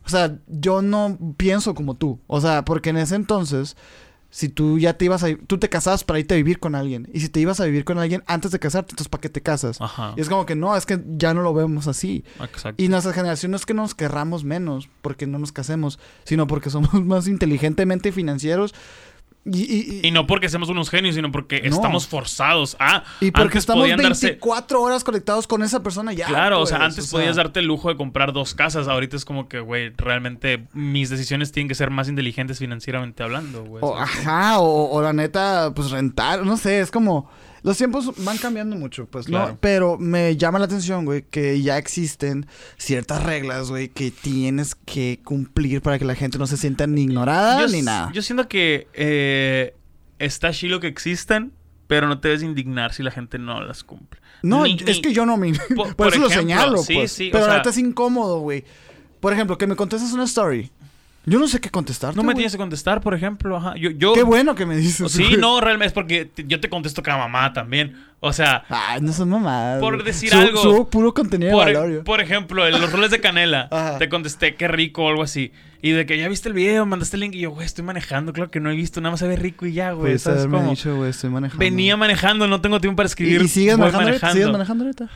O sea, yo no pienso como tú. O sea, porque en ese entonces si tú ya te ibas a... Tú te casabas para irte a vivir con alguien. Y si te ibas a vivir con alguien antes de casarte, entonces ¿para qué te casas? Ajá. Y es como que no, es que ya no lo vemos así. Exacto. Y nuestra generación no es que nos querramos menos porque no nos casemos, sino porque somos *laughs* más inteligentemente financieros y, no porque seamos unos genios, sino porque estamos forzados a. Y porque estamos 24 horas conectados con esa persona ya. Claro, o sea, pues, antes podías darte el lujo de comprar dos casas. Ahorita es como que, güey, realmente mis decisiones tienen que ser más inteligentes financieramente hablando, güey. ajá, o, o, la neta, pues rentar, no sé, es como. Los tiempos van cambiando mucho, pues, ¿no? Pero me llama la atención, güey, que ya existen ciertas reglas, güey, que tienes que cumplir para que la gente no se sienta ni ignorada ni nada. Yo siento que eh, está chilo que existen, pero no te debes indignar si la gente no las cumple. No, es que yo no me... *laughs* Por, eso lo señalo, sí, pues. Sí, pero ahorita es incómodo, güey. Por ejemplo, que me contestes una story. Yo no sé qué contestar. No me tienes que contestar, por ejemplo. Ajá. Yo, yo... Qué bueno que me dices. Sí, no, realmente es porque yo te contesto cada mamá también. O sea. Ay, no son mamadas. Por decir algo. Subo puro contenido por, de valor, Por ejemplo, los roles de canela. *laughs* Te contesté, qué rico o algo así. Y de que ya viste el video, mandaste el link. Y yo, güey, estoy manejando. Claro que no he visto. Nada más se ve rico y ya, güey. ¿Sabes cómo? Dicho, güey, estoy manejando. Venía manejando, no tengo tiempo para escribir. ¿Y, sigues manejando, ¿Sigues manejando ahorita?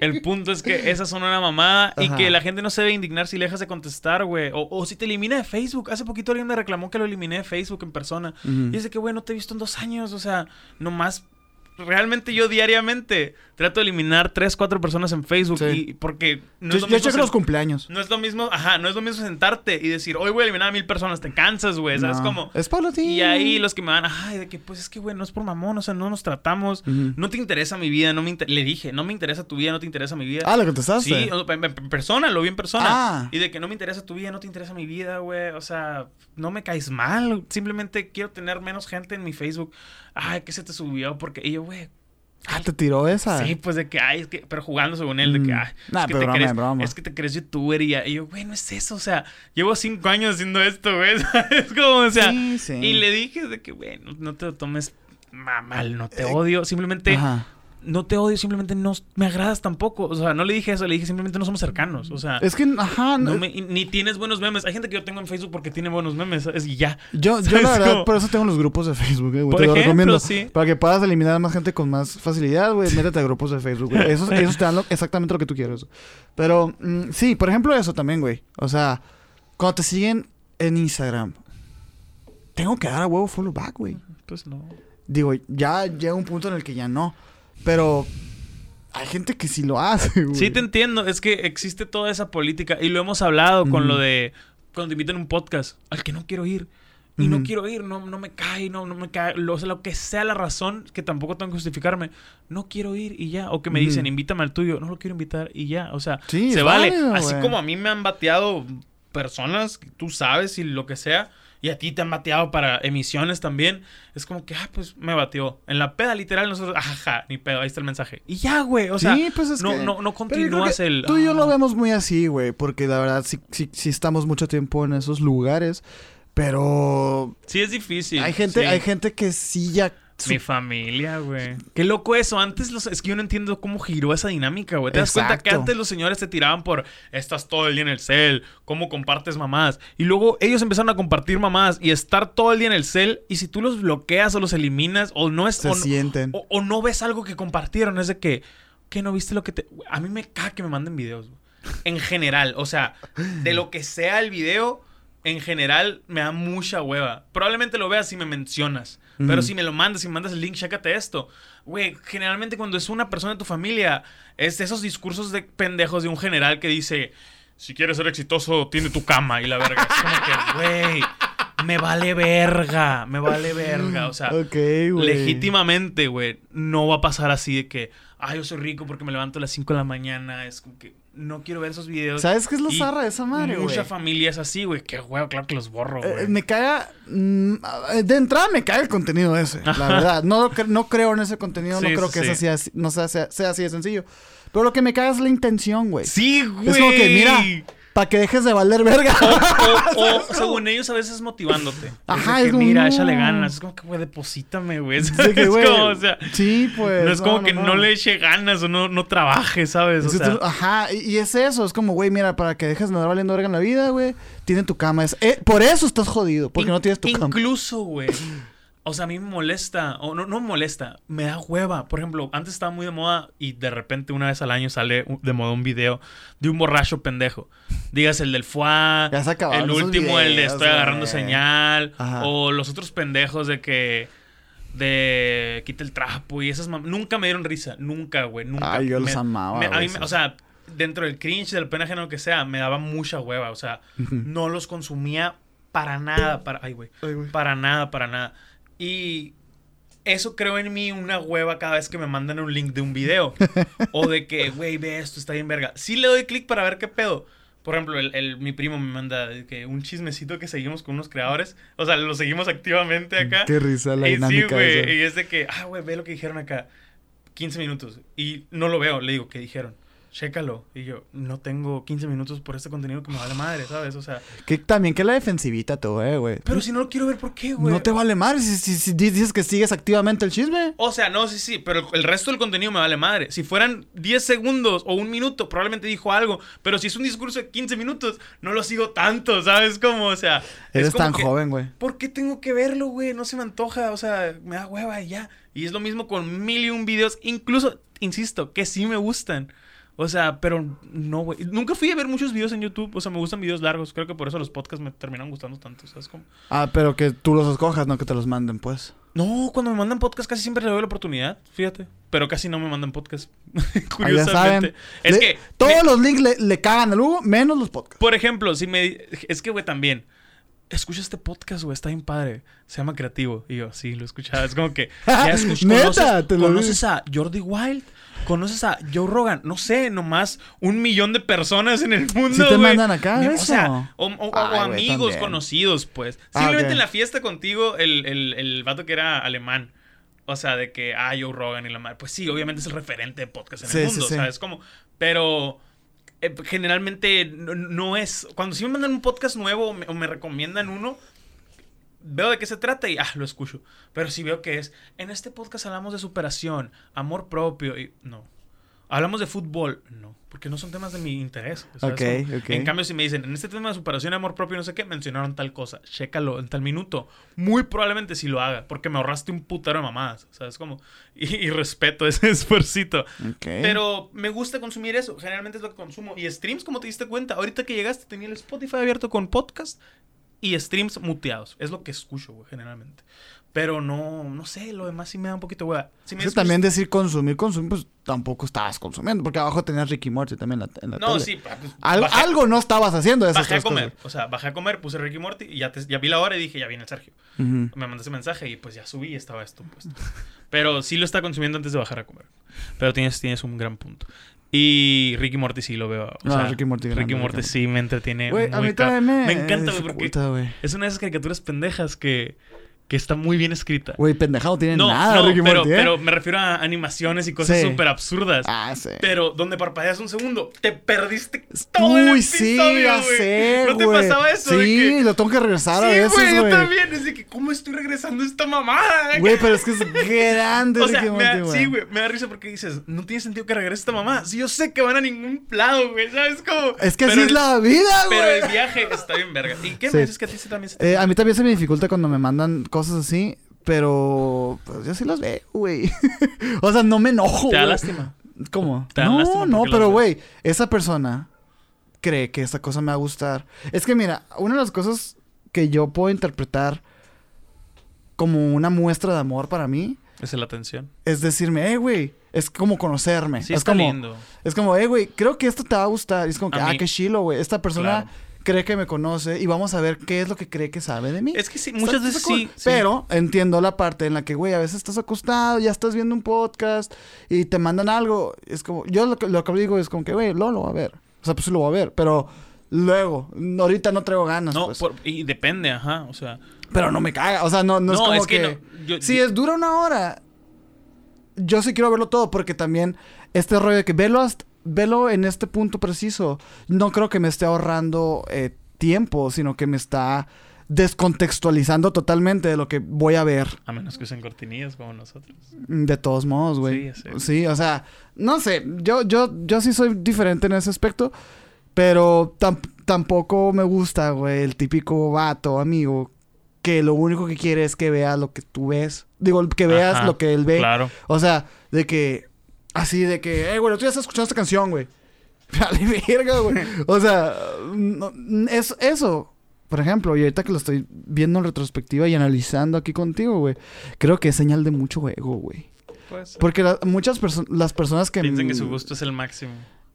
El punto es que esas son una mamada y que la gente no se debe indignar si le dejas de contestar, güey. O, si te elimina de Facebook. Hace poquito alguien me reclamó que lo eliminé de Facebook en persona. Y dice que, güey, no te he visto en dos años. O sea, nomás realmente yo diariamente trato de eliminar tres, cuatro personas en Facebook y porque no es lo mismo los cumpleaños. No es lo mismo, ajá, no es lo mismo sentarte y decir, hoy voy a eliminar a mil personas, te cansas, güey, ¿sabes cómo? Es para ti. Y ahí los que me van, ay, de que pues es que, güey, no es por mamón, o sea, no nos tratamos, no te interesa mi vida, no me le dije, no me interesa tu vida, no te interesa mi vida. Ah, lo que te Sí, en, persona, lo vi en persona. Ah. Y de que no me interesa tu vida, no te interesa mi vida, güey, o sea, no me caes mal, simplemente quiero tener menos gente en mi Facebook. Ay, ¿qué se te subió? Porque y yo, güey, Ah, te tiró esa. Sí, pues de que, ay, es que, pero jugando según él, de que, mm. ay, es, que te crees, es que te crees youtuber y, y yo, güey, no es eso, o sea, llevo cinco años haciendo esto, güey, *laughs* es como, o sea, sí, sí. y le dije de que, güey, no, te lo tomes mal, no te eh, odio, simplemente Ajá no te odio, simplemente no me agradas tampoco. O sea, no le dije eso, le dije simplemente no somos cercanos. O sea, es que, ajá, no ni tienes buenos memes. Hay gente que yo tengo en Facebook porque tiene buenos memes, es y ya. Yo, yo la verdad, por eso tengo los grupos de Facebook, eh, Te lo recomiendo. Para que puedas eliminar a más gente con más facilidad, güey, métete a grupos de Facebook, güey. Esos, *laughs* te dan exactamente lo que tú quieres. Pero, mm, sí, por ejemplo, eso también, güey. O sea, cuando te siguen en Instagram, tengo que dar a huevo follow back, güey. Pues no. Digo, ya llega un punto en el que ya no. Pero hay gente que sí lo hace, güey. Sí, te entiendo. Es que existe toda esa política. Y lo hemos hablado con lo de cuando te invitan a un podcast al que no quiero ir. Y no quiero ir, no, no me cae, no, no me cae. Lo, lo que sea la razón, que tampoco tengo que justificarme. No quiero ir y ya. O que me dicen, invítame al tuyo. No lo quiero invitar y ya. O sea, se vale. Así como a mí me han bateado personas, tú sabes, y lo que sea y a ti te han bateado para emisiones también. Es como que, ah, pues me bateó. En la peda, literal, nosotros, ajá, ni pedo, ahí está el mensaje. Y ya, güey, o sea, pues no, no, no continúas el. Tú y yo lo vemos muy así, güey, porque la verdad sí, sí, sí estamos mucho tiempo en esos lugares. Pero. Sí, es difícil. Hay gente, hay gente que sí ya mi familia, güey. Qué loco eso. Antes los, es que yo no entiendo cómo giró esa dinámica, güey. ¿Te das cuenta que antes los señores te tiraban por estás todo el día en el cel, cómo compartes mamás? Y luego ellos empezaron a compartir mamás y estar todo el día en el cel. Y si tú los bloqueas o los eliminas o no es. Se sienten. O, no ves algo que compartieron, es de que. Que no viste lo que te. A mí me caga que me manden videos, güey. En general. O sea, de lo que sea el video en general me da mucha hueva. Probablemente lo veas si me mencionas. Pero si me lo mandas, si me mandas el link, chécate esto. Güey, generalmente cuando es una persona de tu familia, es de esos discursos de pendejos de un general que dice, si quieres ser exitoso, tiene tu cama y la verga. Es como que, *laughs* güey, me vale verga, me vale verga. O sea, legítimamente, güey, no va a pasar así de que, ay, yo soy rico porque me levanto a las 5 de la mañana. Es como que no quiero ver esos videos. ¿Sabes qué es lo zarra de esa madre, güey? Mucha familia es así, güey. Qué huevo, claro que los borro, eh, güey. me caga... Mm, de entrada me caga el contenido ese, la verdad. No, no creo en ese contenido, no creo que así, no sea, sea, así de sencillo. Pero lo que me caga es la intención, güey. Sí, güey. Es como que, mira, para que dejes de valer verga. O, *laughs* según ellos a veces motivándote. Ajá, es, que, mira, échale ganas. Es como que, güey, deposítame, güey. *laughs* es como, o sea. Sí, pues. No es como que no. le eche ganas o no, no trabaje, ¿sabes? O sea, ajá, y, es eso. Es como, güey, mira, para que dejes de andar valiendo verga en la vida, güey, tiene tu cama. Es, eh, por eso estás jodido, porque no tienes tu cama. Incluso, güey. O sea, a mí me molesta, o no, no me molesta, me da hueva. Por ejemplo, antes estaba muy de moda y de repente una vez al año sale de moda un video de un borracho pendejo. Digas el del fuá, el último, el de estoy agarrando señal, o los otros pendejos de que de quita el trapo y esas nunca me dieron risa, nunca, güey, nunca. Ay, yo los amaba. o sea, dentro del cringe, del pena ajeno que sea, me daba mucha hueva, o sea, no los consumía para nada, para ay, güey, para nada, para nada. Y eso creo en mí una hueva cada vez que me mandan un link de un video. *laughs* o de que, güey, ve esto, está bien verga. Sí le doy clic para ver qué pedo. Por ejemplo, el, mi primo me manda que un chismecito que seguimos con unos creadores. O sea, lo seguimos activamente acá. Qué risa la y dinámica. Sí, güey. Y es de que, ah, güey, ve lo que dijeron acá. 15 minutos. Y no lo veo. Le digo, ¿qué dijeron? Chécalo. Y yo, no tengo 15 minutos por este contenido que me vale madre, ¿sabes? O sea. Que también que la defensivita tú, eh, güey. Pero si no lo quiero ver, ¿por qué, güey? No te vale madre si, dices que sigues activamente el chisme. O sea, no, sí, sí, pero el resto del contenido me vale madre. Si fueran 10 segundos o un minuto, probablemente dijo algo. Pero si es un discurso de 15 minutos, no lo sigo tanto, ¿sabes? Como, o sea. Eres tan joven, güey. ¿Por qué tengo que verlo, güey? No se me antoja, o sea, me da hueva y ya. Y es lo mismo con mil y un videos, incluso, insisto, que sí me gustan. O sea, pero no, güey. Nunca fui a ver muchos videos en YouTube. O sea, me gustan videos largos. Creo que por eso los podcasts me terminan gustando tanto. ¿Sabes cómo? Ah, pero que tú los escojas, no que te los manden, pues. No, cuando me mandan podcast casi siempre le doy la oportunidad, fíjate. Pero casi no me mandan podcast. *laughs* Curiosamente. Es que. Todos los links le, le, cagan al Hugo, menos los podcasts. Por ejemplo, si me. Es que, güey, también. Escucha este podcast, güey, está bien padre. Se llama Creativo. Y yo, sí, lo escuchaba. Es como que. *laughs* Ya escuché. ¿Neta? ¿Conoces a Jordi Wild? conoces a Joe Rogan, no sé, nomás un millón de personas en el mundo. Si te mandan acá, O sea, o, amigos conocidos, pues. Ah, Simplemente en la fiesta contigo, el, el, el vato que era alemán. O sea, de que, ah, Joe Rogan y la madre. Pues sí, obviamente es el referente de podcast en el mundo, ¿sabes? Como, pero eh, generalmente no, es. Cuando sí me mandan un podcast nuevo o me recomiendan uno, veo de qué se trata y ah, lo escucho. Pero si veo que es, en este podcast hablamos de superación, amor propio y no. Hablamos de fútbol, no, porque no son temas de mi interés. En cambio, si me dicen, en este tema de superación, amor propio, no sé qué, mencionaron tal cosa, chécalo en tal minuto. Muy probablemente sí lo haga, porque me ahorraste un putero de mamadas, ¿sabes cómo? *laughs* Y, respeto ese *laughs* esfuercito. Pero me gusta consumir eso, generalmente es lo que consumo. Y streams, como te diste cuenta, ahorita que llegaste tenía el Spotify abierto con podcast y streams muteados. Es lo que escucho, güey, generalmente. Pero no, no sé, lo demás sí me da un poquito, güey. Si también decir consumir, consumir, pues tampoco estabas consumiendo. Porque abajo tenías Ricky Morty también en la, No, sí. Pues, algo no estabas haciendo. Esas bajé a comer. O sea, bajé a comer, puse Ricky Morty y ya, ya vi la hora y dije, ya viene el Sergio. Me mandaste mensaje y pues ya subí y estaba esto puesto. Pero sí lo está consumiendo antes de bajar a comer. Pero tienes, tienes un gran punto. Y Ricky Morty sí lo veo. O sea, Ricky Morty, Ricky Morty sí me entretiene. a mí me... me encanta, güey, porque es una de esas caricaturas pendejas que que está muy bien escrita. Güey, pendejado, no tiene nada no, Ricky pero, Morty, ¿eh? pero me refiero a animaciones y cosas súper absurdas. Ah, sí. Pero donde parpadeas un segundo, te perdiste todo Uy, el episodio, sí, ya sé, ¿No te pasaba eso? Sí, lo tengo que regresar a veces, güey. yo también. Es de que, ¿cómo estoy regresando esta mamada? *laughs* Güey, pero es que es grande o sea, Morty, Sí, güey, me da risa porque dices, no tiene sentido que regrese esta mamá. Si yo sé que van a ningún lado, güey, ¿sabes cómo? Es que así es la vida, güey. Pero el viaje está bien verga. ¿Y qué me dices que a ti también se te... Eh, a mí también se me dificulta cuando me mandan cosas cosas así, pero pues yo sí las veo, güey. *laughs* o sea, no me enojo. Te da lástima. ¿Cómo? no, no, pero güey, esa persona cree que esta cosa me va a gustar. Es que mira, una de las cosas que yo puedo interpretar como una muestra de amor para mí. Es la atención. Es decirme, eh, güey, es como conocerme. Sí, es está como, lindo. Es como, eh, güey, creo que esto te va a gustar. Y es como que, ah, qué chilo, güey. Esta persona cree que me conoce y vamos a ver qué es lo que cree que sabe de mí. Es que sí, muchas veces sí, Pero entiendo la parte en la que, güey, a veces estás acostado, ya estás viendo un podcast y te mandan algo. Es como, yo lo que, lo que digo es como que, güey, lo, lo va a ver. O sea, pues sí lo va a ver, pero luego, ahorita no traigo ganas. No, pues. y depende, ajá, o sea. Pero no me caga, o sea, no, no, es como que... si es dura una hora, yo sí quiero verlo todo porque también este rollo de que velo hasta velo en este punto preciso. No creo que me esté ahorrando eh, tiempo, sino que me está descontextualizando totalmente de lo que voy a ver. A menos que usen cortinillas como nosotros. De todos modos, güey. Sí, sí, o sea, no sé, yo, yo, yo sí soy diferente en ese aspecto, pero tampoco me gusta, güey, el típico vato, amigo, que lo único que quiere es que vea lo que tú ves. Digo, que veas lo que él ve. Claro. O sea, de que Así de que, eh, güey, tú ya estás escuchando esta canción, güey. *laughs* Dale verga, güey. O sea, es eso. Por ejemplo, y ahorita que lo estoy viendo en retrospectiva y analizando aquí contigo, güey, creo que es señal de mucho ego, güey. Porque muchas personas, las personas que... Piensan que su gusto es el máximo.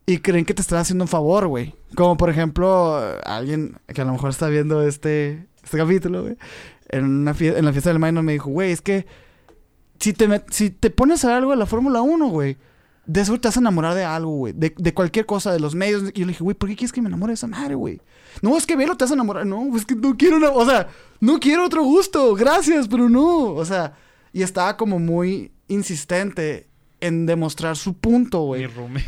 Y creen que te están haciendo un favor, güey. Como por ejemplo, alguien que a lo mejor está viendo este, este capítulo, güey. En, una en la fiesta del minor me dijo, güey, es que si te, si te pones a ver algo de la Fórmula 1, güey, de eso te vas a enamorar de algo, güey. De, cualquier cosa, de los medios. Y yo le dije, güey, ¿por qué quieres que me enamore de esa madre, güey? No, es que velo, te vas a enamorar. No, es que no quiero una... O sea, no quiero otro gusto. Gracias, pero no. O sea, y estaba como muy insistente en demostrar su punto, güey. Mi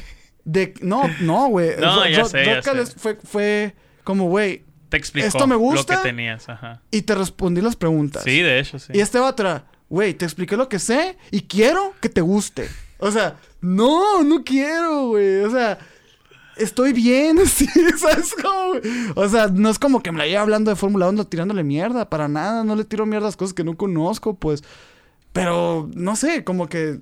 De, no, no, güey. *laughs* no, ya sé, ya Fue, fue como, güey. Te explicó esto me gusta, lo que tenías, ajá. Y te respondí las preguntas. Sí, de hecho, sí. Y este va atrás güey, te expliqué lo que sé y quiero que te guste. O sea, no, no quiero, güey. O sea, estoy bien, *laughs* sí, ¿sabes cómo? O sea, no es como que me la lleve hablando de Fórmula 1 tirándole mierda, para nada, no le tiro mierda a cosas que no conozco, pues. Pero, no sé, como que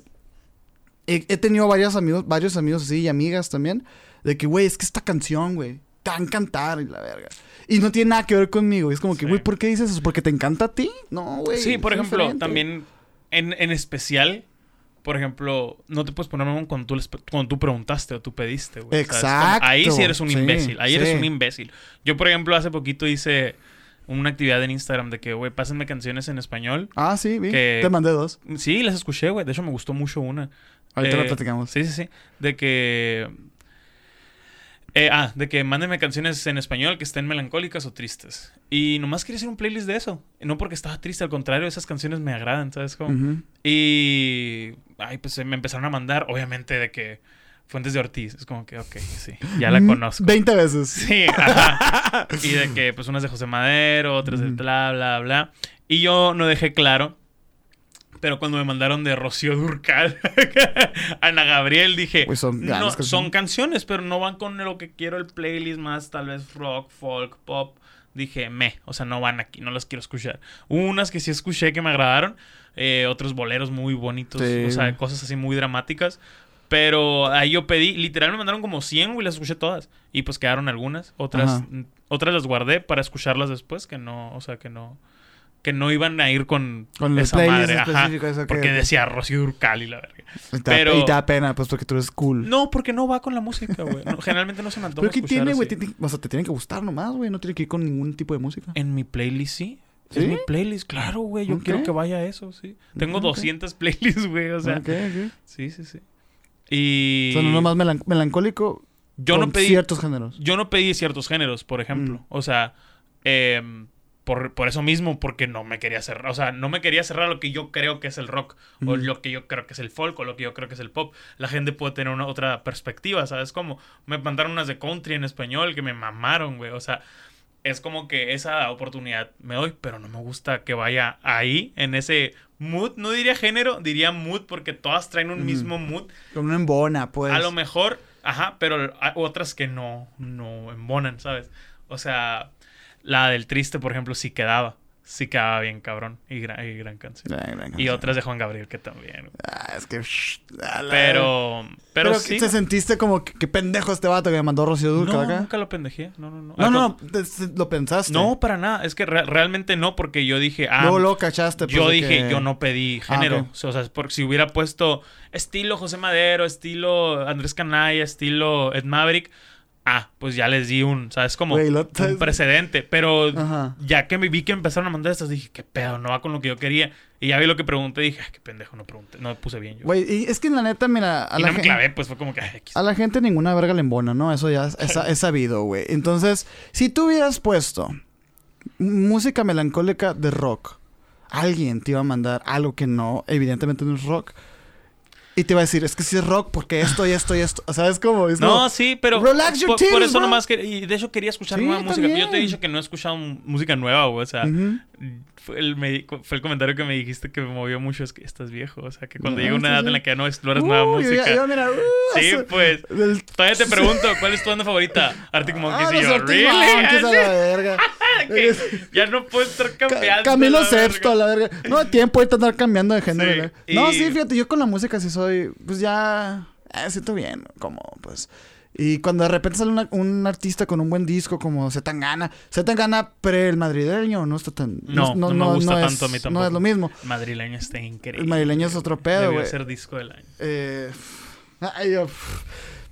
he, tenido varios amigos, varios amigos así y amigas también, de que, güey, es que esta canción, güey, tan cantar y la verga. Y no tiene nada que ver conmigo. es como que, güey, ¿por qué dices eso? ¿Porque te encanta a ti? No, güey. Sí, por ejemplo, también en, en, especial, por ejemplo, no te puedes poner cuando tú, cuando tú preguntaste o tú pediste, güey. Exacto. ahí sí eres un imbécil. Ahí eres un imbécil. Yo, por ejemplo, hace poquito hice una actividad en Instagram de que, güey, pásenme canciones en español. Ah, sí, vi. Te mandé dos. Sí, las escuché, güey. De hecho, me gustó mucho una. Ahorita la eh, platicamos. Sí, sí, sí. De que eh, ah, de que mándenme canciones en español que estén melancólicas o tristes. Y nomás quería hacer un playlist de eso. No porque estaba triste, al contrario, esas canciones me agradan, ¿sabes cómo? Y. Ay, pues me empezaron a mandar, obviamente, de que. Fuentes de Ortiz. Es como que, ok, sí, ya la conozco. 20 veces. Sí, ajá. *laughs* y de que, pues, unas de José Madero, otras de bla, bla, bla. Y yo no dejé claro pero cuando me mandaron de Rocío Durcal, *laughs* Ana Gabriel, dije, pues son, no, son canciones, pero no van con lo que quiero el playlist más, tal vez rock, folk, pop. Dije, me, o sea, no van aquí, no las quiero escuchar. Unas que sí escuché que me agradaron, eh, otros boleros muy bonitos, o sea, cosas así muy dramáticas. Pero ahí yo pedí, literal me mandaron como 100, y las escuché todas. Y pues quedaron algunas, otras, otras las guardé para escucharlas después, que no, o sea, que no que no iban a ir con, con esa madre. Ajá, porque decía Rocío Durcal y la verga. Y te, Pero, y te da pena, pues porque tú eres cool. No, porque no va con la música, güey. generalmente no se me antoja Pero ¿qué tiene, güey? O sea, te tiene que gustar nomás, güey. No tiene que ir con ningún tipo de música. En mi playlist sí. ¿Sí? Es mi playlist, claro, güey. Yo quiero que vaya a eso, sí. Tengo 200 playlists, güey. O sea. Sí, sí, sí. Y. Son uno más melancólico. Yo con no pedí. ciertos géneros. Yo no pedí ciertos géneros, por ejemplo. Mm. O sea. Eh, por, eso mismo, porque no me quería cerrar, o sea, no me quería cerrar lo que yo creo que es el rock, o lo que yo creo que es el folk, o lo que yo creo que es el pop. La gente puede tener una otra perspectiva, ¿sabes? Como me mandaron unas de country en español que me mamaron, güey, o sea, es como que esa oportunidad me doy, pero no me gusta que vaya ahí, en ese mood, no diría género, diría mood, porque todas traen un mismo mood. Como una embona, pues. A lo mejor, ajá, pero hay otras que no, no embonan, ¿sabes? O sea, la del triste, por ejemplo, sí quedaba. sí quedaba bien cabrón. Y gran, y gran canción. Y otras de Juan Gabriel que también. Ah, es que... pero... Pero, sí. ¿Te sentiste como que, pendejo este vato que me mandó Rocío Durca no, acá? nunca lo pendejé. No, no, no. No, no, ¿Lo pensaste? No, para nada. Es que realmente no, porque yo dije... Ah, luego, lo cachaste. Pues, yo dije, yo no pedí ah, género. O sea, porque si hubiera puesto estilo José Madero, estilo Andrés Canaya, estilo Ed Maverick ah, pues ya les di un, ¿sabes? Como un precedente. Pero ya que me vi que empezaron a mandar estas, dije, qué pedo, no va con lo que yo quería. Y ya vi lo que pregunté, dije, ay, qué pendejo, no pregunté, no puse bien yo. Güey, y es que en la neta, mira, a y la no me clavé, pues fue como que, ay, A la gente ninguna verga le embona, ¿no? Eso ya es, *laughs* es sabido, güey. Entonces, si tú hubieras puesto música melancólica de rock, alguien te iba a mandar algo que no, evidentemente no es rock y te iba a decir, es que si es rock, porque esto y esto y esto. ¿Sabes cómo? Es no, sí, pero. Relax your por, por eso nomás. Que, y de hecho quería escuchar nueva música. Yo te he dicho que no he escuchado música nueva, güey. O sea, fue, el, fue el comentario que me dijiste que me movió mucho. Es que estás viejo. O sea, que cuando llega una edad en la que ya no exploras nueva música. Uh, sí, pues. Todavía te *laughs* pregunto, ¿cuál es tu banda favorita? Arctic ah, Monkeys y yo, ¿really? *laughs* *laughs* *laughs* ya no puedo estar cambiando. Camilo Sexto, a la verga. No hay tiempo ahorita andar cambiando de género. No, sí, fíjate, yo con la música sí soy, pues ya, eh, siento bien, como, pues... Y cuando de repente sale un artista con un buen disco como Zetangana, Zetangana pre el madrileño no está tan... No, no, me gusta tanto a mí tampoco. No es lo mismo. Madrileño está increíble. El madrileño es otro pedo, güey. ser disco del año. Eh,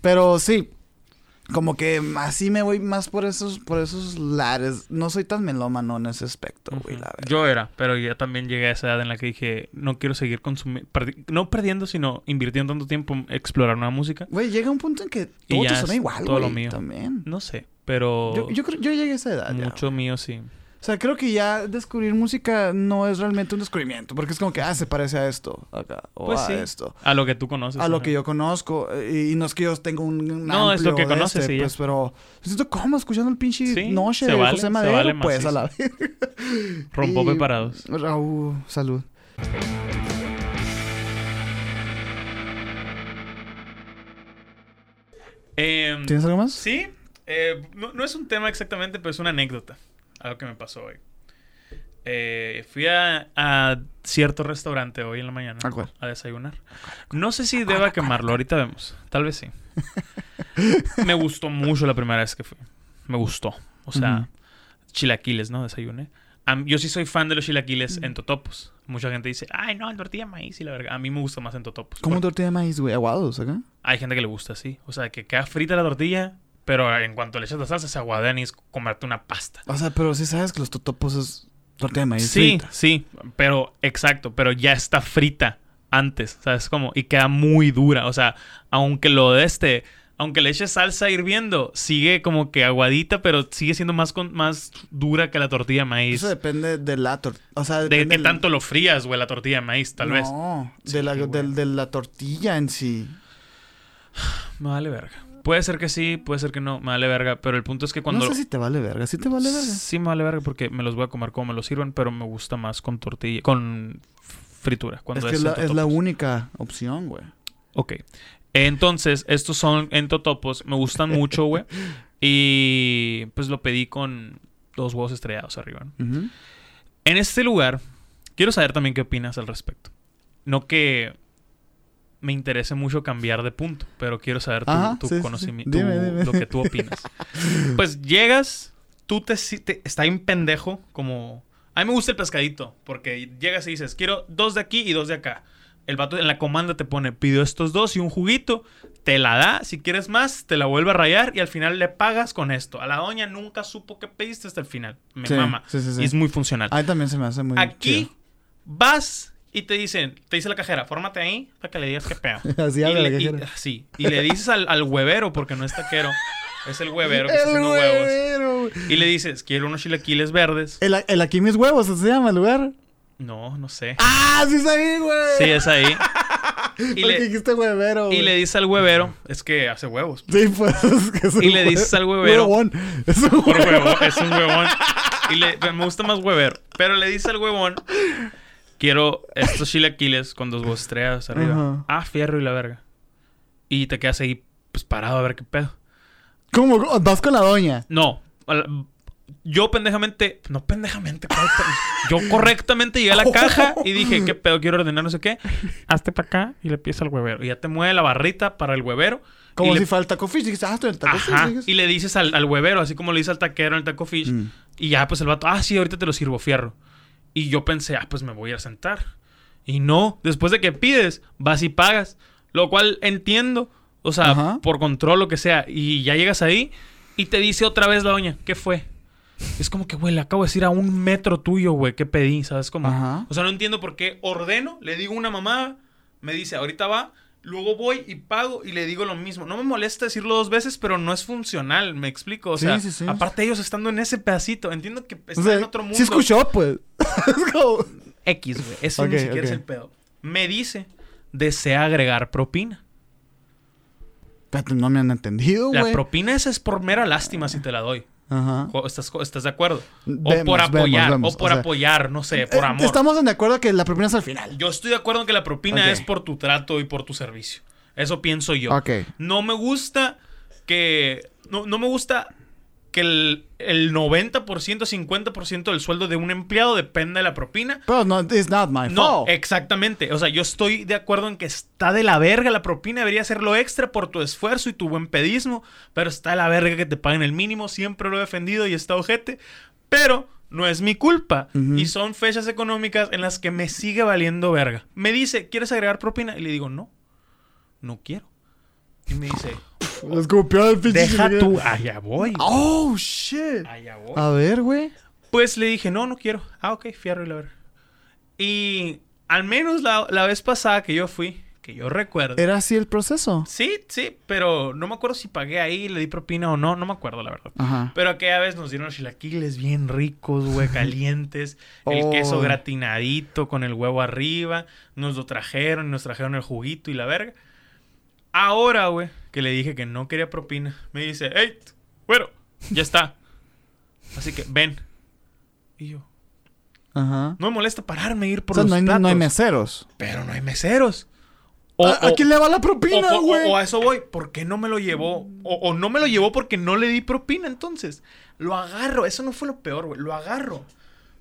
pero sí, como que así me voy más por esos, por esos lares. No soy tan melómano en ese aspecto, güey, la verdad. Yo era, pero ya también llegué a esa edad en la que dije, no quiero seguir consumiendo, no perdiendo, sino invirtiendo tanto tiempo en explorar nueva música. Güey, llega un punto en que todo te suena igual, todo lo mío. También. No sé, pero... Yo, yo, yo llegué a esa edad. Mucho mío, sí. O sea, creo que ya descubrir música no es realmente un descubrimiento, porque es como que, ah, se parece a esto, acá, o pues a esto. A lo que tú conoces. A lo que yo conozco. Y, no es que yo tenga un. no, es lo que conoces, este, sí. Pues, pero. Siento como escuchando el pinche Noche de José Madero, pues, a la Rompo *laughs* preparados. Raúl, salud. Em, ¿Tienes algo más? Sí. Eh, no, no, es un tema exactamente, pero es una anécdota algo que me pasó hoy. Eh, fui a, cierto restaurante hoy en la mañana a desayunar. No sé si deba quemarlo, ahorita vemos. Tal vez sí. *laughs* me gustó mucho la primera vez que fui. Me gustó. O sea, chilaquiles, ¿no? Desayuné. yo sí soy fan de los chilaquiles en totopos. Mucha gente dice, ay, no, en tortilla de maíz y la verga. A mí me gusta más en totopos. ¿Cómo tortilla de maíz, güey? ¿Aguados acá? Hay gente que le gusta, sí. O sea, que queda frita la tortilla pero en cuanto le echas la salsa, se aguadan y es comerte una pasta. O sea, pero sí sabes que los totopos es tortilla de maíz. Sí, sí, pero exacto, pero ya está frita antes, ¿sabes cómo? Y queda muy dura. O sea, aunque lo de este, aunque le eches salsa hirviendo, sigue como que aguadita, pero sigue siendo más, con, más dura que la tortilla de maíz. Eso depende de la tortilla. O sea, de qué tanto lo frías, güey, la tortilla de maíz, tal vez. No, de, la, de la tortilla en sí. *sighs* Me vale verga. Puede ser que sí, puede ser que no, me vale verga, pero el punto es que cuando... No sé si te vale verga, ¿sí te vale verga? Sí me vale verga porque me los voy a comer como me los sirvan, pero me gusta más con tortilla, con fritura. Cuando es que es, la, única opción, güey. Ok. Entonces, estos son entotopos, me gustan mucho, güey. *laughs* y pues lo pedí con dos huevos estrellados arriba. En este lugar, quiero saber también qué opinas al respecto. No que me interesa mucho cambiar de punto, pero quiero saber tu, conocimiento, lo que tú opinas. *laughs* pues llegas, tú te, te está un pendejo, como... A mí me gusta el pescadito, porque llegas y dices, quiero dos de aquí y dos de acá. El vato en la comanda te pone, pido estos dos y un juguito, te la da, si quieres más, te la vuelve a rayar y al final le pagas con esto. A la doña nunca supo que pediste hasta el final. Me mama. y es muy funcional. También se me hace muy Aquí vas y te dicen, te dice la cajera, fórmate ahí para que le digas qué pedo. *laughs* Así habla la cajera. sí. Y le dices al, al, huevero, porque no es taquero. Es el huevero que está haciendo huevos. Y le dices, quiero unos chilaquiles verdes. El, el aquí mis huevos, ¿se llama el lugar? No, no sé. ¡Ah! ¡Sí es ahí, güey! Sí, es ahí. *laughs* y le dijiste huevero. Y le dices al huevero, es que hace huevos. Sí, pues. *laughs* Es y le dices al huevero. Huevón. Es un huevón. es un huevón. Y le, me gusta más huevero. Pero le dices al huevón quiero estos chilaquiles con dos huevos arriba. Ah, fierro y la verga. Y te quedas ahí, pues parado a ver qué pedo. ¿Cómo? ¿Vas con la doña? No. yo pendejamente, no pendejamente, yo correctamente llegué a la caja y dije, ¿qué pedo? Quiero ordenar no sé qué. Hazte para acá y le pides al huevero. Y ya te mueve la barrita para el huevero. Como si le... fuera el taco fish. Dices, ah, estoy el taco Ajá. Y le dices al, al, huevero, así como le dices al taquero en el taco fish. Mm. Y ya, pues el vato, ah, sí, ahorita te lo sirvo, fierro. Y yo pensé, ah, pues me voy a sentar. Y no, después de que pides, vas y pagas. Lo cual entiendo, o sea, por control, lo que sea. Y ya llegas ahí y te dice otra vez la doña, ¿qué fue? Es como que, güey, le acabo de decir a un metro tuyo, güey, ¿qué pedí? ¿Sabes cómo? O sea, no entiendo por qué ordeno, le digo una mamá, me dice, ahorita va, luego voy y pago y le digo lo mismo. No me molesta decirlo dos veces, pero no es funcional, me explico. O sea, aparte ellos estando en ese pedacito, entiendo que están en otro mundo. Sí escuchó, pues. *laughs* X, güey. Eso ni siquiera es el pedo. Me dice, desea agregar propina. no me han entendido, güey. La propina esa es por mera lástima si te la doy. Ajá. ¿Estás, ¿Estás, de acuerdo? o por apoyar, o por apoyar, no sé, por eh, amor. Estamos de acuerdo que la propina es al final. Yo estoy de acuerdo en que la propina es por tu trato y por tu servicio. Eso pienso yo. No me gusta que. No, no me gusta que el, el 90%, 50% del sueldo de un empleado depende de la propina. Pero no, it's not my no, exactamente. O sea, yo estoy de acuerdo en que está de la verga la propina. Debería ser lo extra por tu esfuerzo y tu buen pedismo. Pero está de la verga que te paguen el mínimo. Siempre lo he defendido y está ojete. Pero no es mi culpa. Y son fechas económicas en las que me sigue valiendo verga. Me dice, ¿quieres agregar propina? Y le digo, no, no quiero. Y me dice, el Deja tú, allá voy. Oh, shit. Allá voy. A ver, güey. Pues le dije, no, no quiero. Ah, ok, fierro y la ver. Y al menos la, la, vez pasada que yo fui, que yo recuerdo. ¿Era así el proceso? Sí, sí, pero no me acuerdo si pagué ahí, le di propina o no, no me acuerdo la verdad. Ajá. Pero aquella vez nos dieron chilaquiles bien ricos, güey, calientes, *laughs* el queso oh. gratinadito con el huevo arriba, nos lo trajeron y nos trajeron el juguito y la verga. Ahora, güey, que le dije que no quería propina, me dice, hey, bueno, ya está. Así que ven. Y yo. Ajá. No me molesta pararme ir por los no hay, no hay meseros. Pero no hay meseros. ¿A, quién le va la propina, güey? O, a eso voy. ¿Por qué no me lo llevó? O, no me lo llevó porque no le di propina, entonces. Lo agarro. Eso no fue lo peor, güey. Lo agarro.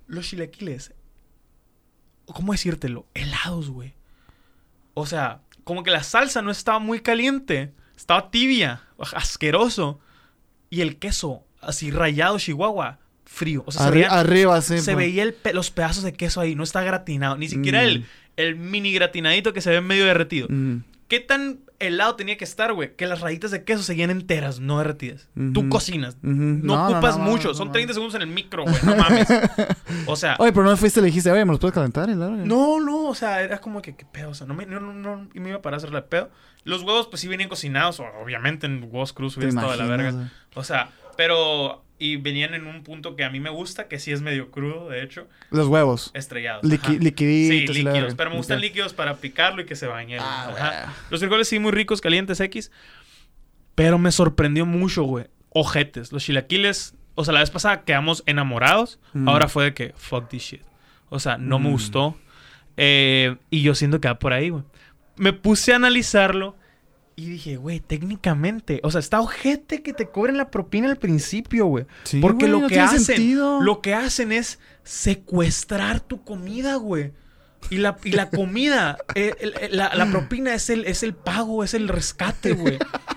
Los chilequiles. ¿Cómo decírtelo? Helados, güey. O sea, como que la salsa no estaba muy caliente, estaba tibia, asqueroso. Y el queso, así rayado, chihuahua, frío. O sea, se arriba, sí. Se veía los pedazos de queso ahí, no está gratinado. Ni siquiera el, mm. el mini gratinadito que se ve medio derretido. Mm. ¿Qué tan helado tenía que estar, güey? Que las rayitas de queso seguían enteras, no derretidas. Tú cocinas. No, ocupas mucho. Son 30 segundos en el micro, güey. No mames. *laughs* o sea. Oye, pero no fuiste y le dijiste, oye, ¿me los puedes calentar? no, no. O sea, era como que, ¿qué pedo? O sea, no me, no, no, me iba a parar a hacerle pedo. Los huevos, pues sí venían cocinados. Obviamente en huevos cruz hubiera estado de la verga. O sea, pero y venían en un punto que a mí me gusta, que sí es medio crudo, de hecho. Los huevos. Estrellados. liquiditos. Sí, líquidos. Pero me gustan líquidos para picarlo y que se bañen. Ah, los frijoles sí muy ricos, calientes, X. Pero me sorprendió mucho, güey. Ojetes. Los chilaquiles... O sea, la vez pasada quedamos enamorados. Mm. Ahora fue de que, fuck this shit. O sea, no me mm. gustó. Eh, y yo siento que va por ahí, güey. Me puse a analizarlo y dije, güey, técnicamente, o sea, está ojete que te cobren la propina al principio, güey. Porque lo que hacen, lo que hacen es secuestrar tu comida, güey. Y la, y la comida, eh, la, la, propina es el, es el pago, es el rescate, güey. *laughs*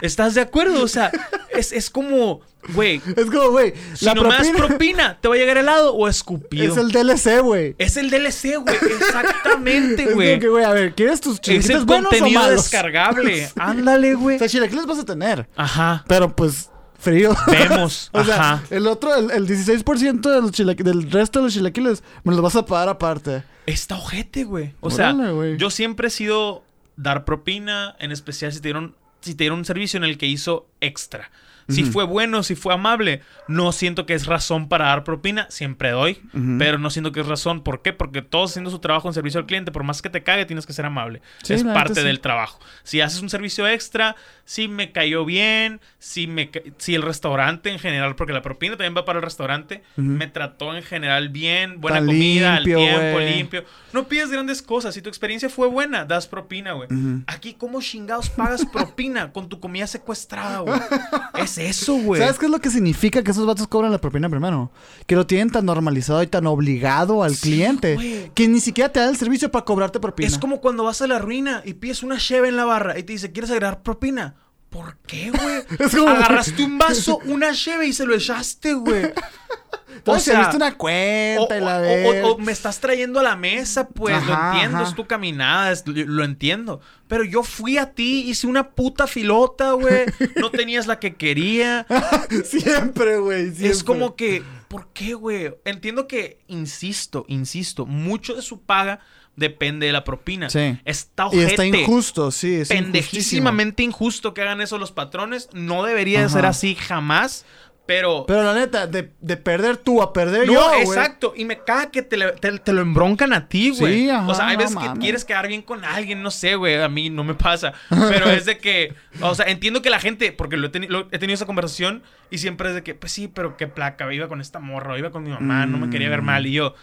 ¿Estás de acuerdo? O sea, *laughs* es, es como, güey. Es como, güey. Si no me das propina, ¿te va a llegar helado o escupido? Es el DLC, güey. Es el DLC, güey. *laughs* Exactamente, güey. Es que, güey, a ver, ¿quieres tus chilaquiles es el contenido descargable. *laughs* Ándale, güey. O sea, chilaquiles vas a tener. Ajá. Pero, pues, frío. Vemos. o sea, el otro, el, el 16% de los del resto de los chilaquiles, me los vas a pagar aparte. Está ojete, güey. O sea, yo siempre he sido dar propina, en especial si te dieron si te un servicio en el que hizo extra. Si fue bueno, si fue amable, no siento que es razón para dar propina, siempre doy, pero no siento que es razón. ¿Por qué? Porque todos haciendo su trabajo en servicio al cliente, por más que te cague, tienes que ser amable. es parte del trabajo. Si haces un servicio extra, si me cayó bien, si, me, si el restaurante en general, porque la propina también va para el restaurante, me trató en general bien, buena comida, al tiempo, limpio. No pides grandes cosas. Si tu experiencia fue buena, das propina, güey. Aquí, ¿cómo chingados pagas propina con tu comida secuestrada, güey? *laughs* Es es eso, güey? ¿Sabes qué es lo que significa que esos vatos cobran la propina primero? Que lo tienen tan normalizado y tan obligado al cliente que ni siquiera te da el servicio para cobrarte propina. Es como cuando vas a la ruina y pides una cheve en la barra y te dice, ¿quieres agregar propina? ¿Por qué, güey? *laughs* Agarraste un vaso, una cheve y se lo echaste, güey. *laughs* O sea, viste una cuenta y la o, o, me estás trayendo a la mesa, pues lo entiendo, es tu caminada, lo entiendo. Pero yo fui a ti, hice una puta filota, güey. *laughs* No tenías la que quería. *laughs* siempre, güey. Es como que, ¿por qué, güey? Entiendo que, insisto, insisto, mucho de su paga depende de la propina. Sí. Está ojete. Y está injusto, sí. Es pendejísimamente injusto que hagan eso los patrones. No debería de ser así jamás. Pero. Pero la neta, de, perder tú a perder yo. No, exacto. Y me caga que te, lo embroncan a ti, güey. Sí, o sea, hay veces que quieres quedar bien con alguien, no sé, güey. A mí no me pasa. Pero es de que. O sea, entiendo que la gente. Porque lo he, tenido esa conversación. Y siempre es de que, pues sí, pero qué placa. Iba con esta morra, iba con mi mamá, no me quería ver mal. Y yo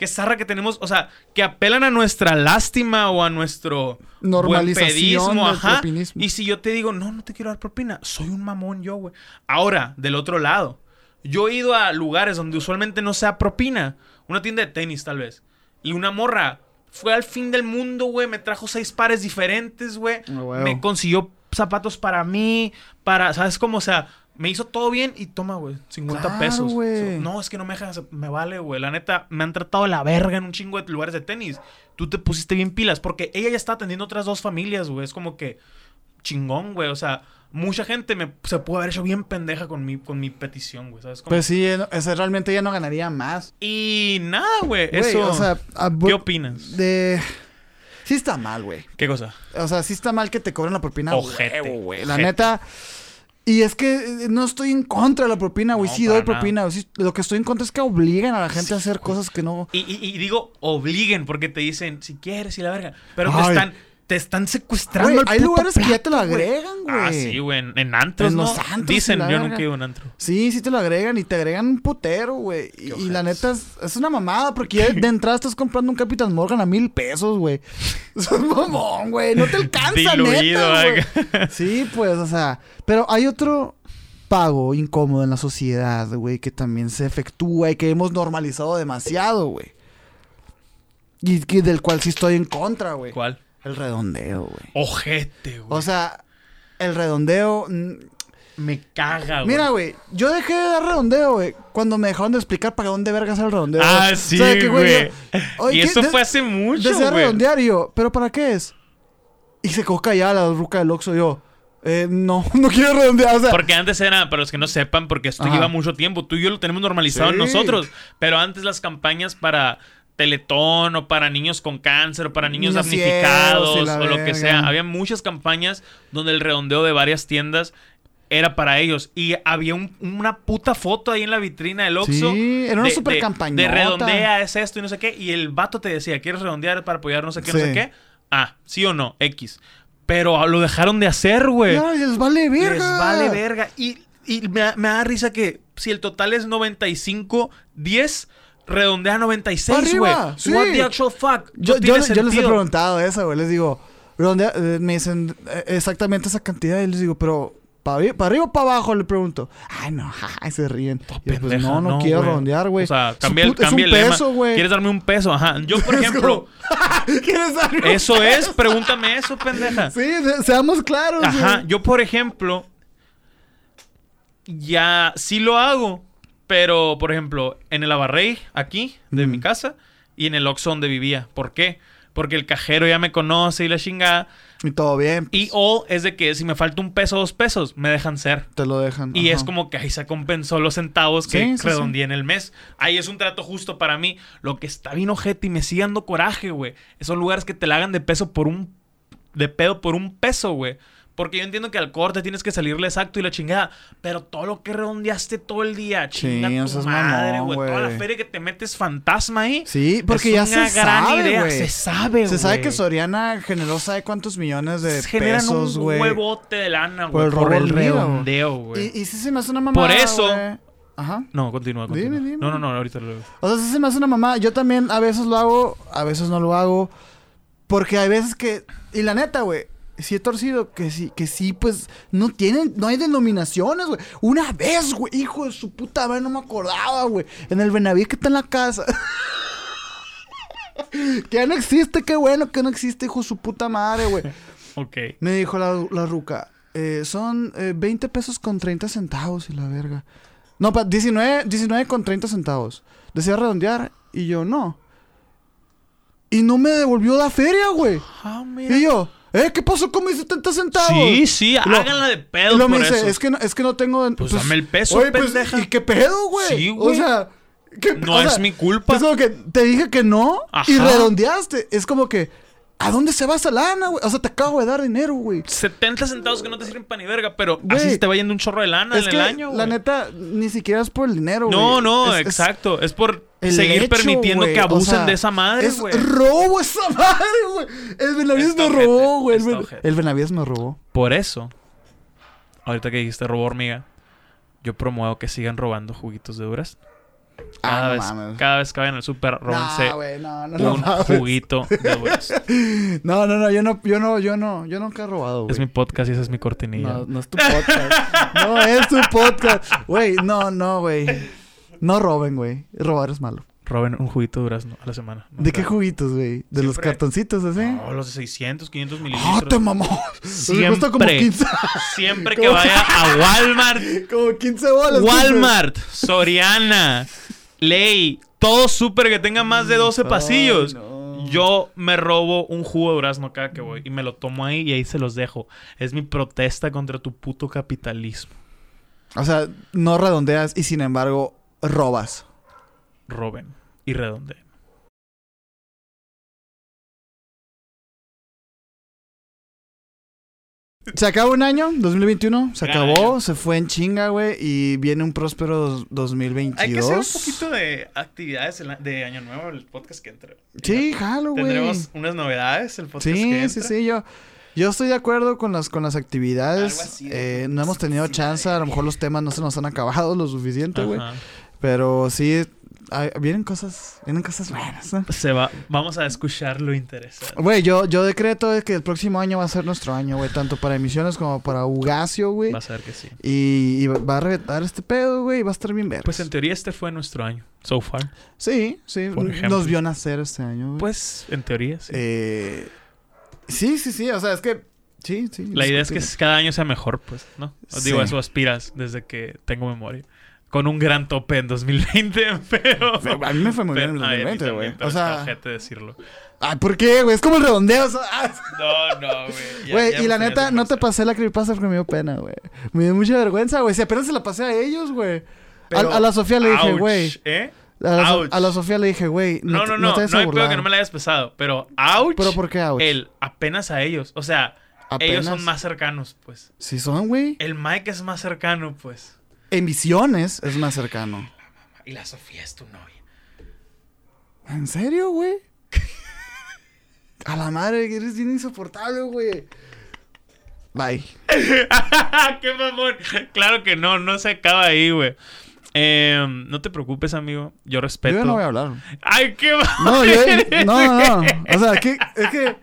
qué zarra que tenemos, o sea, que apelan a nuestra lástima o a nuestro normalización ajá. Y si yo te digo, no, no te quiero dar propina, soy un mamón yo, güey. Ahora, del otro lado, yo he ido a lugares donde usualmente no sea propina, una tienda de tenis tal vez, y una morra fue al fin del mundo, güey, me trajo seis pares diferentes, güey, ah, me consiguió zapatos para mí, para, ¿sabes cómo? O sea, me hizo todo bien y toma, güey, 50 pesos. No, es que no me dejas, me vale, güey. La neta, me han tratado la verga en un chingo de lugares de tenis. Tú te pusiste bien pilas porque ella ya está atendiendo otras dos familias, güey. Es como que chingón, güey. O sea, mucha gente me, se puede haber hecho bien pendeja con mi, con mi petición, güey. ¿Sabes? Pues sí, ese realmente ya no ganaría más. Y nada, güey. Eso. O sea, ¿qué opinas? De. Sí está mal, güey. ¿Qué cosa? O sea, sí está mal que te cobren la propina. Ojete, güey. La neta. Y es que eh, no estoy en contra de la propina, güey. sí doy propina. lo que estoy en contra es que obliguen a la gente a hacer cosas que no. Y, digo, obliguen, porque te dicen, si quieres y la verga. Pero te están te están secuestrando. hay lugares que ya te lo agregan, güey. Ah, sí, güey. En, antros, en los antros, Dicen, yo nunca ido en antro. Sí, sí te lo agregan y te agregan un putero, güey. Y, la neta es, una mamada porque *laughs* de entrada estás comprando un Capital Morgan a mil pesos, güey. *laughs* Es un mamón, güey. No te alcanza, neta, güey. Sí, pues, o sea. Pero hay otro pago incómodo en la sociedad, güey, que también se efectúa y que hemos normalizado demasiado, güey. Y, y del cual sí estoy en contra, güey. ¿Cuál? El redondeo, güey. Ojete, güey. O sea, el redondeo. Me caga, güey. Mira, güey, yo dejé de dar redondeo, güey, cuando me dejaron de explicar para dónde vergas el redondeo. Ah, sí, güey. y eso fue hace mucho, Desde redondear y yo, ¿pero para qué es? Y se quedó callada la ruca del Oxxo yo. Eh, no, *laughs* no quiero redondear. O sea, porque antes era, para los que no sepan, porque esto lleva mucho tiempo. Tú y yo lo tenemos normalizado nosotros. Pero antes las campañas para Teletón o para niños con cáncer o para niños damnificados o lo que sea. Había muchas campañas donde el redondeo de varias tiendas era para ellos. Y había una puta foto ahí en la vitrina del Oxxo. Sí, era una super campaña. De redondea es esto y no sé qué. Y el vato te decía, ¿quieres redondear para apoyar no sé qué, no sé qué? Ah, sí o no, X. Pero lo dejaron de hacer, güey. No, les vale verga. Les vale verga. Y, me, me da risa que si el total es 95, 10 redondea 96, güey. Sí. What the actual fuck? Yo, yo, les he preguntado eso, güey. Les digo, redondea, eh, me dicen eh, exactamente esa cantidad y les digo, pero ¿Para arriba, o para abajo? Le pregunto. Ay, no, se ríen. pues no, no, quiero redondear, güey. O sea, cambia, el, cambia el peso, güey. ¿Quieres darme un peso? Ajá. Yo, *laughs* por ejemplo. *laughs* ¿Quieres darme Eso es, pregúntame eso, pendeja. Sí, seamos claros. Ajá. Yo, por ejemplo. Ya sí lo hago. Pero, por ejemplo, en el Abarrey, aquí, de mi casa, y en el Oxxo donde vivía. ¿Por qué? Porque el cajero ya me conoce y la chingada. Y todo bien. Y pues. o es de que si me falta un peso o dos pesos, me dejan ser. Te lo dejan. Y es como que ahí se compensó los centavos que redondeé en el mes. Ahí es un trato justo para mí. Lo que está bien ojete y me sigue dando coraje, güey. Esos lugares que te la hagan de peso por un... De pedo por un peso, güey. Porque yo entiendo que al corte tienes que salirle exacto y la chingada. Pero todo lo que redondeaste todo el día, chinga tu madre, güey. Toda la feria que te metes fantasma ahí. Sí, porque ya se sabe, Se sabe, güey. Se sabe que Soriana generó sabe cuántos millones de pesos, güey. un huevote de lana, güey. Por el, redondeo, güey. Y, y sí se me hace una mamada, Por eso... Ajá. No, continúa, continúa. Dime, dime. No, no, no, ahorita lo veo. O sea, sí se me hace una mamada. Yo también a veces lo hago, a veces no lo hago. Porque hay veces que... Y la neta, güey sí he torcido, que sí, que sí, pues no tienen, no hay denominaciones, güey. Una vez, güey, hijo de su puta madre, no me acordaba, güey. En el Benaví que está en la casa. *laughs* que ya no existe, qué bueno que no existe, hijo de su puta madre, güey. *laughs* ok. Me dijo la, la ruca, eh, son 20 eh, pesos con 30 centavos y la verga. No, 19, 19 con 30 centavos. Decía redondear y yo no. Y no me devolvió la feria, güey. Ah, y yo, ¿eh? ¿Qué pasó con mis 70 centavos? Sí, sí, háganla de pedo. Y lo me dice, Es, que no, es que no tengo. Pues, pues dame el peso, oye, pues, ¿Y qué pedo, güey? Sí, güey. O sea. no es mi culpa. Es como que te dije que no y redondeaste. Es como que. ¿A dónde se va esa lana, güey? O sea, te acabo de dar dinero, güey. 70 centavos que no te sirven para ni verga, pero así se te va yendo un chorro de lana en el año, güey. La neta, ni siquiera es por el dinero, güey. No, no, exacto. Es, por seguir permitiendo que abusen de esa madre, güey. Es robo esa *laughs* madre, güey. El Benavides me robó, güey. El, Benavides me robó. Por eso, ahorita que dijiste robo hormiga, yo promuevo que sigan robando juguitos de duras. Cada, ah, vez, cada vez que vayan al súper, róbense un *laughs* juguito de. *laughs* No, no, no, yo no, yo no, yo no, yo nunca he robado, güey. Es mi podcast y esa es mi cortinilla. No, no es tu podcast. no es tu podcast. Güey, no, no, güey. No roben, güey. Robar es malo. Roben un juguito de durazno a la semana. ¿De qué juguitos, güey? ¿De los cartoncitos así? No, los de 600, 500 mililitros. ¡Ah, te mamó! Siempre, como 15... *laughs* siempre que vaya a Walmart. *laughs* como 15 bolas. Walmart, Soriana, Ley, todo súper que tenga más de 12 pasillos. Yo me robo un jugo de durazno cada que voy y me lo tomo ahí y ahí se los dejo. Es mi protesta contra tu puto capitalismo. O sea, no redondeas y sin embargo robas. Roben y redondeen. Se acabó un año, 2021, se acabó, se fue en chinga, güey, y viene un próspero 2022. Hay que hacer un poquito de actividades de Año Nuevo, el podcast que entra. Sí, jalo, güey. Tendremos unas novedades, el podcast sí, que entra. Sí, sí, yo, yo estoy de acuerdo con las, con las actividades. eh, no hemos tenido chance, a lo mejor los temas no se nos han acabado lo suficiente, güey. Pero sí, vienen cosas, vienen cosas buenas. Se va, vamos a escuchar lo interesante. Güey, yo, yo decreto que el próximo año va a ser nuestro año, güey, tanto para emisiones como para Ugacio, güey. Va a ser que sí. Y, va a reventar este pedo, güey, y va a estar bien verde. Pues en teoría este fue nuestro año, so far. Sí, sí. Nos vio nacer este año, güey. Pues en teoría, sí. Eh, sí, sí, sí, o sea, es que Sí, sí. La idea es que cada año sea mejor, pues, ¿no? Os digo, eso aspiras desde que tengo memoria con un gran tope en 2020, *laughs* pero... A mí me fue muy bien en 2020, güey. O sea... decirlo. Ay, ¿por qué, güey? Es como el redondeo. Ah. No, no, güey. Güey, y la neta, no te pasé la creepypasta porque me dio pena, güey. Me dio mucha vergüenza, güey. Si apenas se la pasé a ellos, güey. A, la Sofía le dije, güey. ¿Eh? A la, Sofía le dije, güey. No, no, no. No, no hay pedo que no me la hayas pesado. Pero, ouch. ¿Pero por qué ouch? El apenas a ellos. O sea, ellos son más cercanos, pues. Sí son, güey. El Mike es más cercano, pues. En visiones es más cercano. Y la Sofía es tu novia. ¿En serio, güey? A la madre, eres bien insoportable, güey. Bye. *laughs* ¡Qué mamón! Claro que no, no se acaba ahí, güey. Em, no te preocupes, amigo. Yo respeto. Yo no voy a hablar. ¡Ay, qué No, yo, *laughs* no, no. O sea, es que.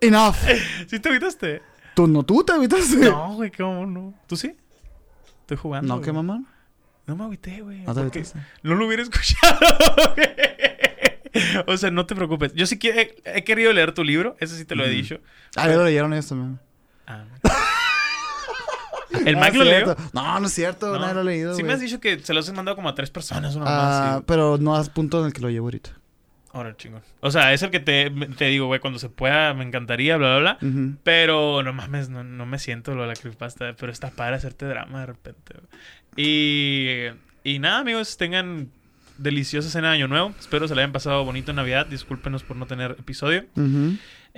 Enough. ¿Sí te evitaste? ¿Tú no? ¿Tú te evitaste? No, güey, ¿cómo no? ¿Tú sí? Estoy jugando. ¿No, qué mamá? No me agüité, güey. No, no lo hubiera *laughs* escuchado. o sea, no te preocupes. Yo sí que he, querido leer tu libro. Eso sí te lo he dicho. Ah, ya lo leyeron esto, man. Ah, *laughs* ¿El Mac lo leyó? No, no es cierto. Nadie lo ha leído, Sí me has dicho que se lo has mandado como a tres personas. Una ah, pero no has punto en el que lo llevo ahorita. Ahora, chingón. O sea, es el que te, te digo, güey, cuando se pueda, me encantaría, bla, bla, bla. Pero no mames, no, no, me siento lo de la creepypasta. Pero está para hacerte drama de repente. Y, y nada, amigos, tengan deliciosa cena de Año Nuevo. Espero se la hayan pasado bonito en Navidad. Discúlpenos por no tener episodio.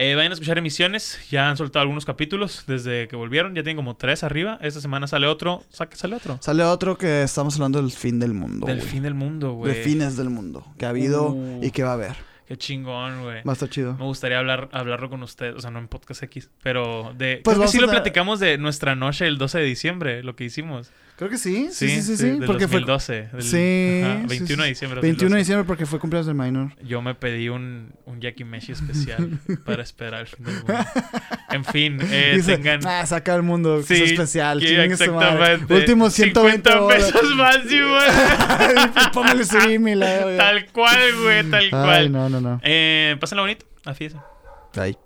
Eh, vayan a escuchar emisiones. Ya han soltado algunos capítulos desde que volvieron. Ya tienen como tres arriba. Esta semana sale otro. ¿Sale otro? Sale otro que estamos hablando del fin del mundo. Del fin del mundo, güey. De fines del mundo. Que ha habido uh. y que va a haber. Qué chingón, güey. Va a estar chido. Me gustaría hablar, hablarlo con usted, o sea, no en Podcast X, pero de... Pues creo que sí lo platicamos de nuestra noche el 12 de diciembre, lo que hicimos. Creo que sí. Sí, sí, sí, sí. Del porque 2012. Del, sí. 21 de diciembre. 21 de diciembre porque fue cumpleaños del minor. Yo me pedí un, un Jackie Meshi *laughs* especial para esperar el fin del mundo. En fin, eh, *laughs* tengan... Ah, saca el mundo. Sí, es especial. Sí, exactamente. Últimos 120 pesos más, sí, güey. *laughs* Póngale su email. Tal cual, güey, tal cual. Ay, no, no, no. Eh, pásenlo bonito. Así es. Bye.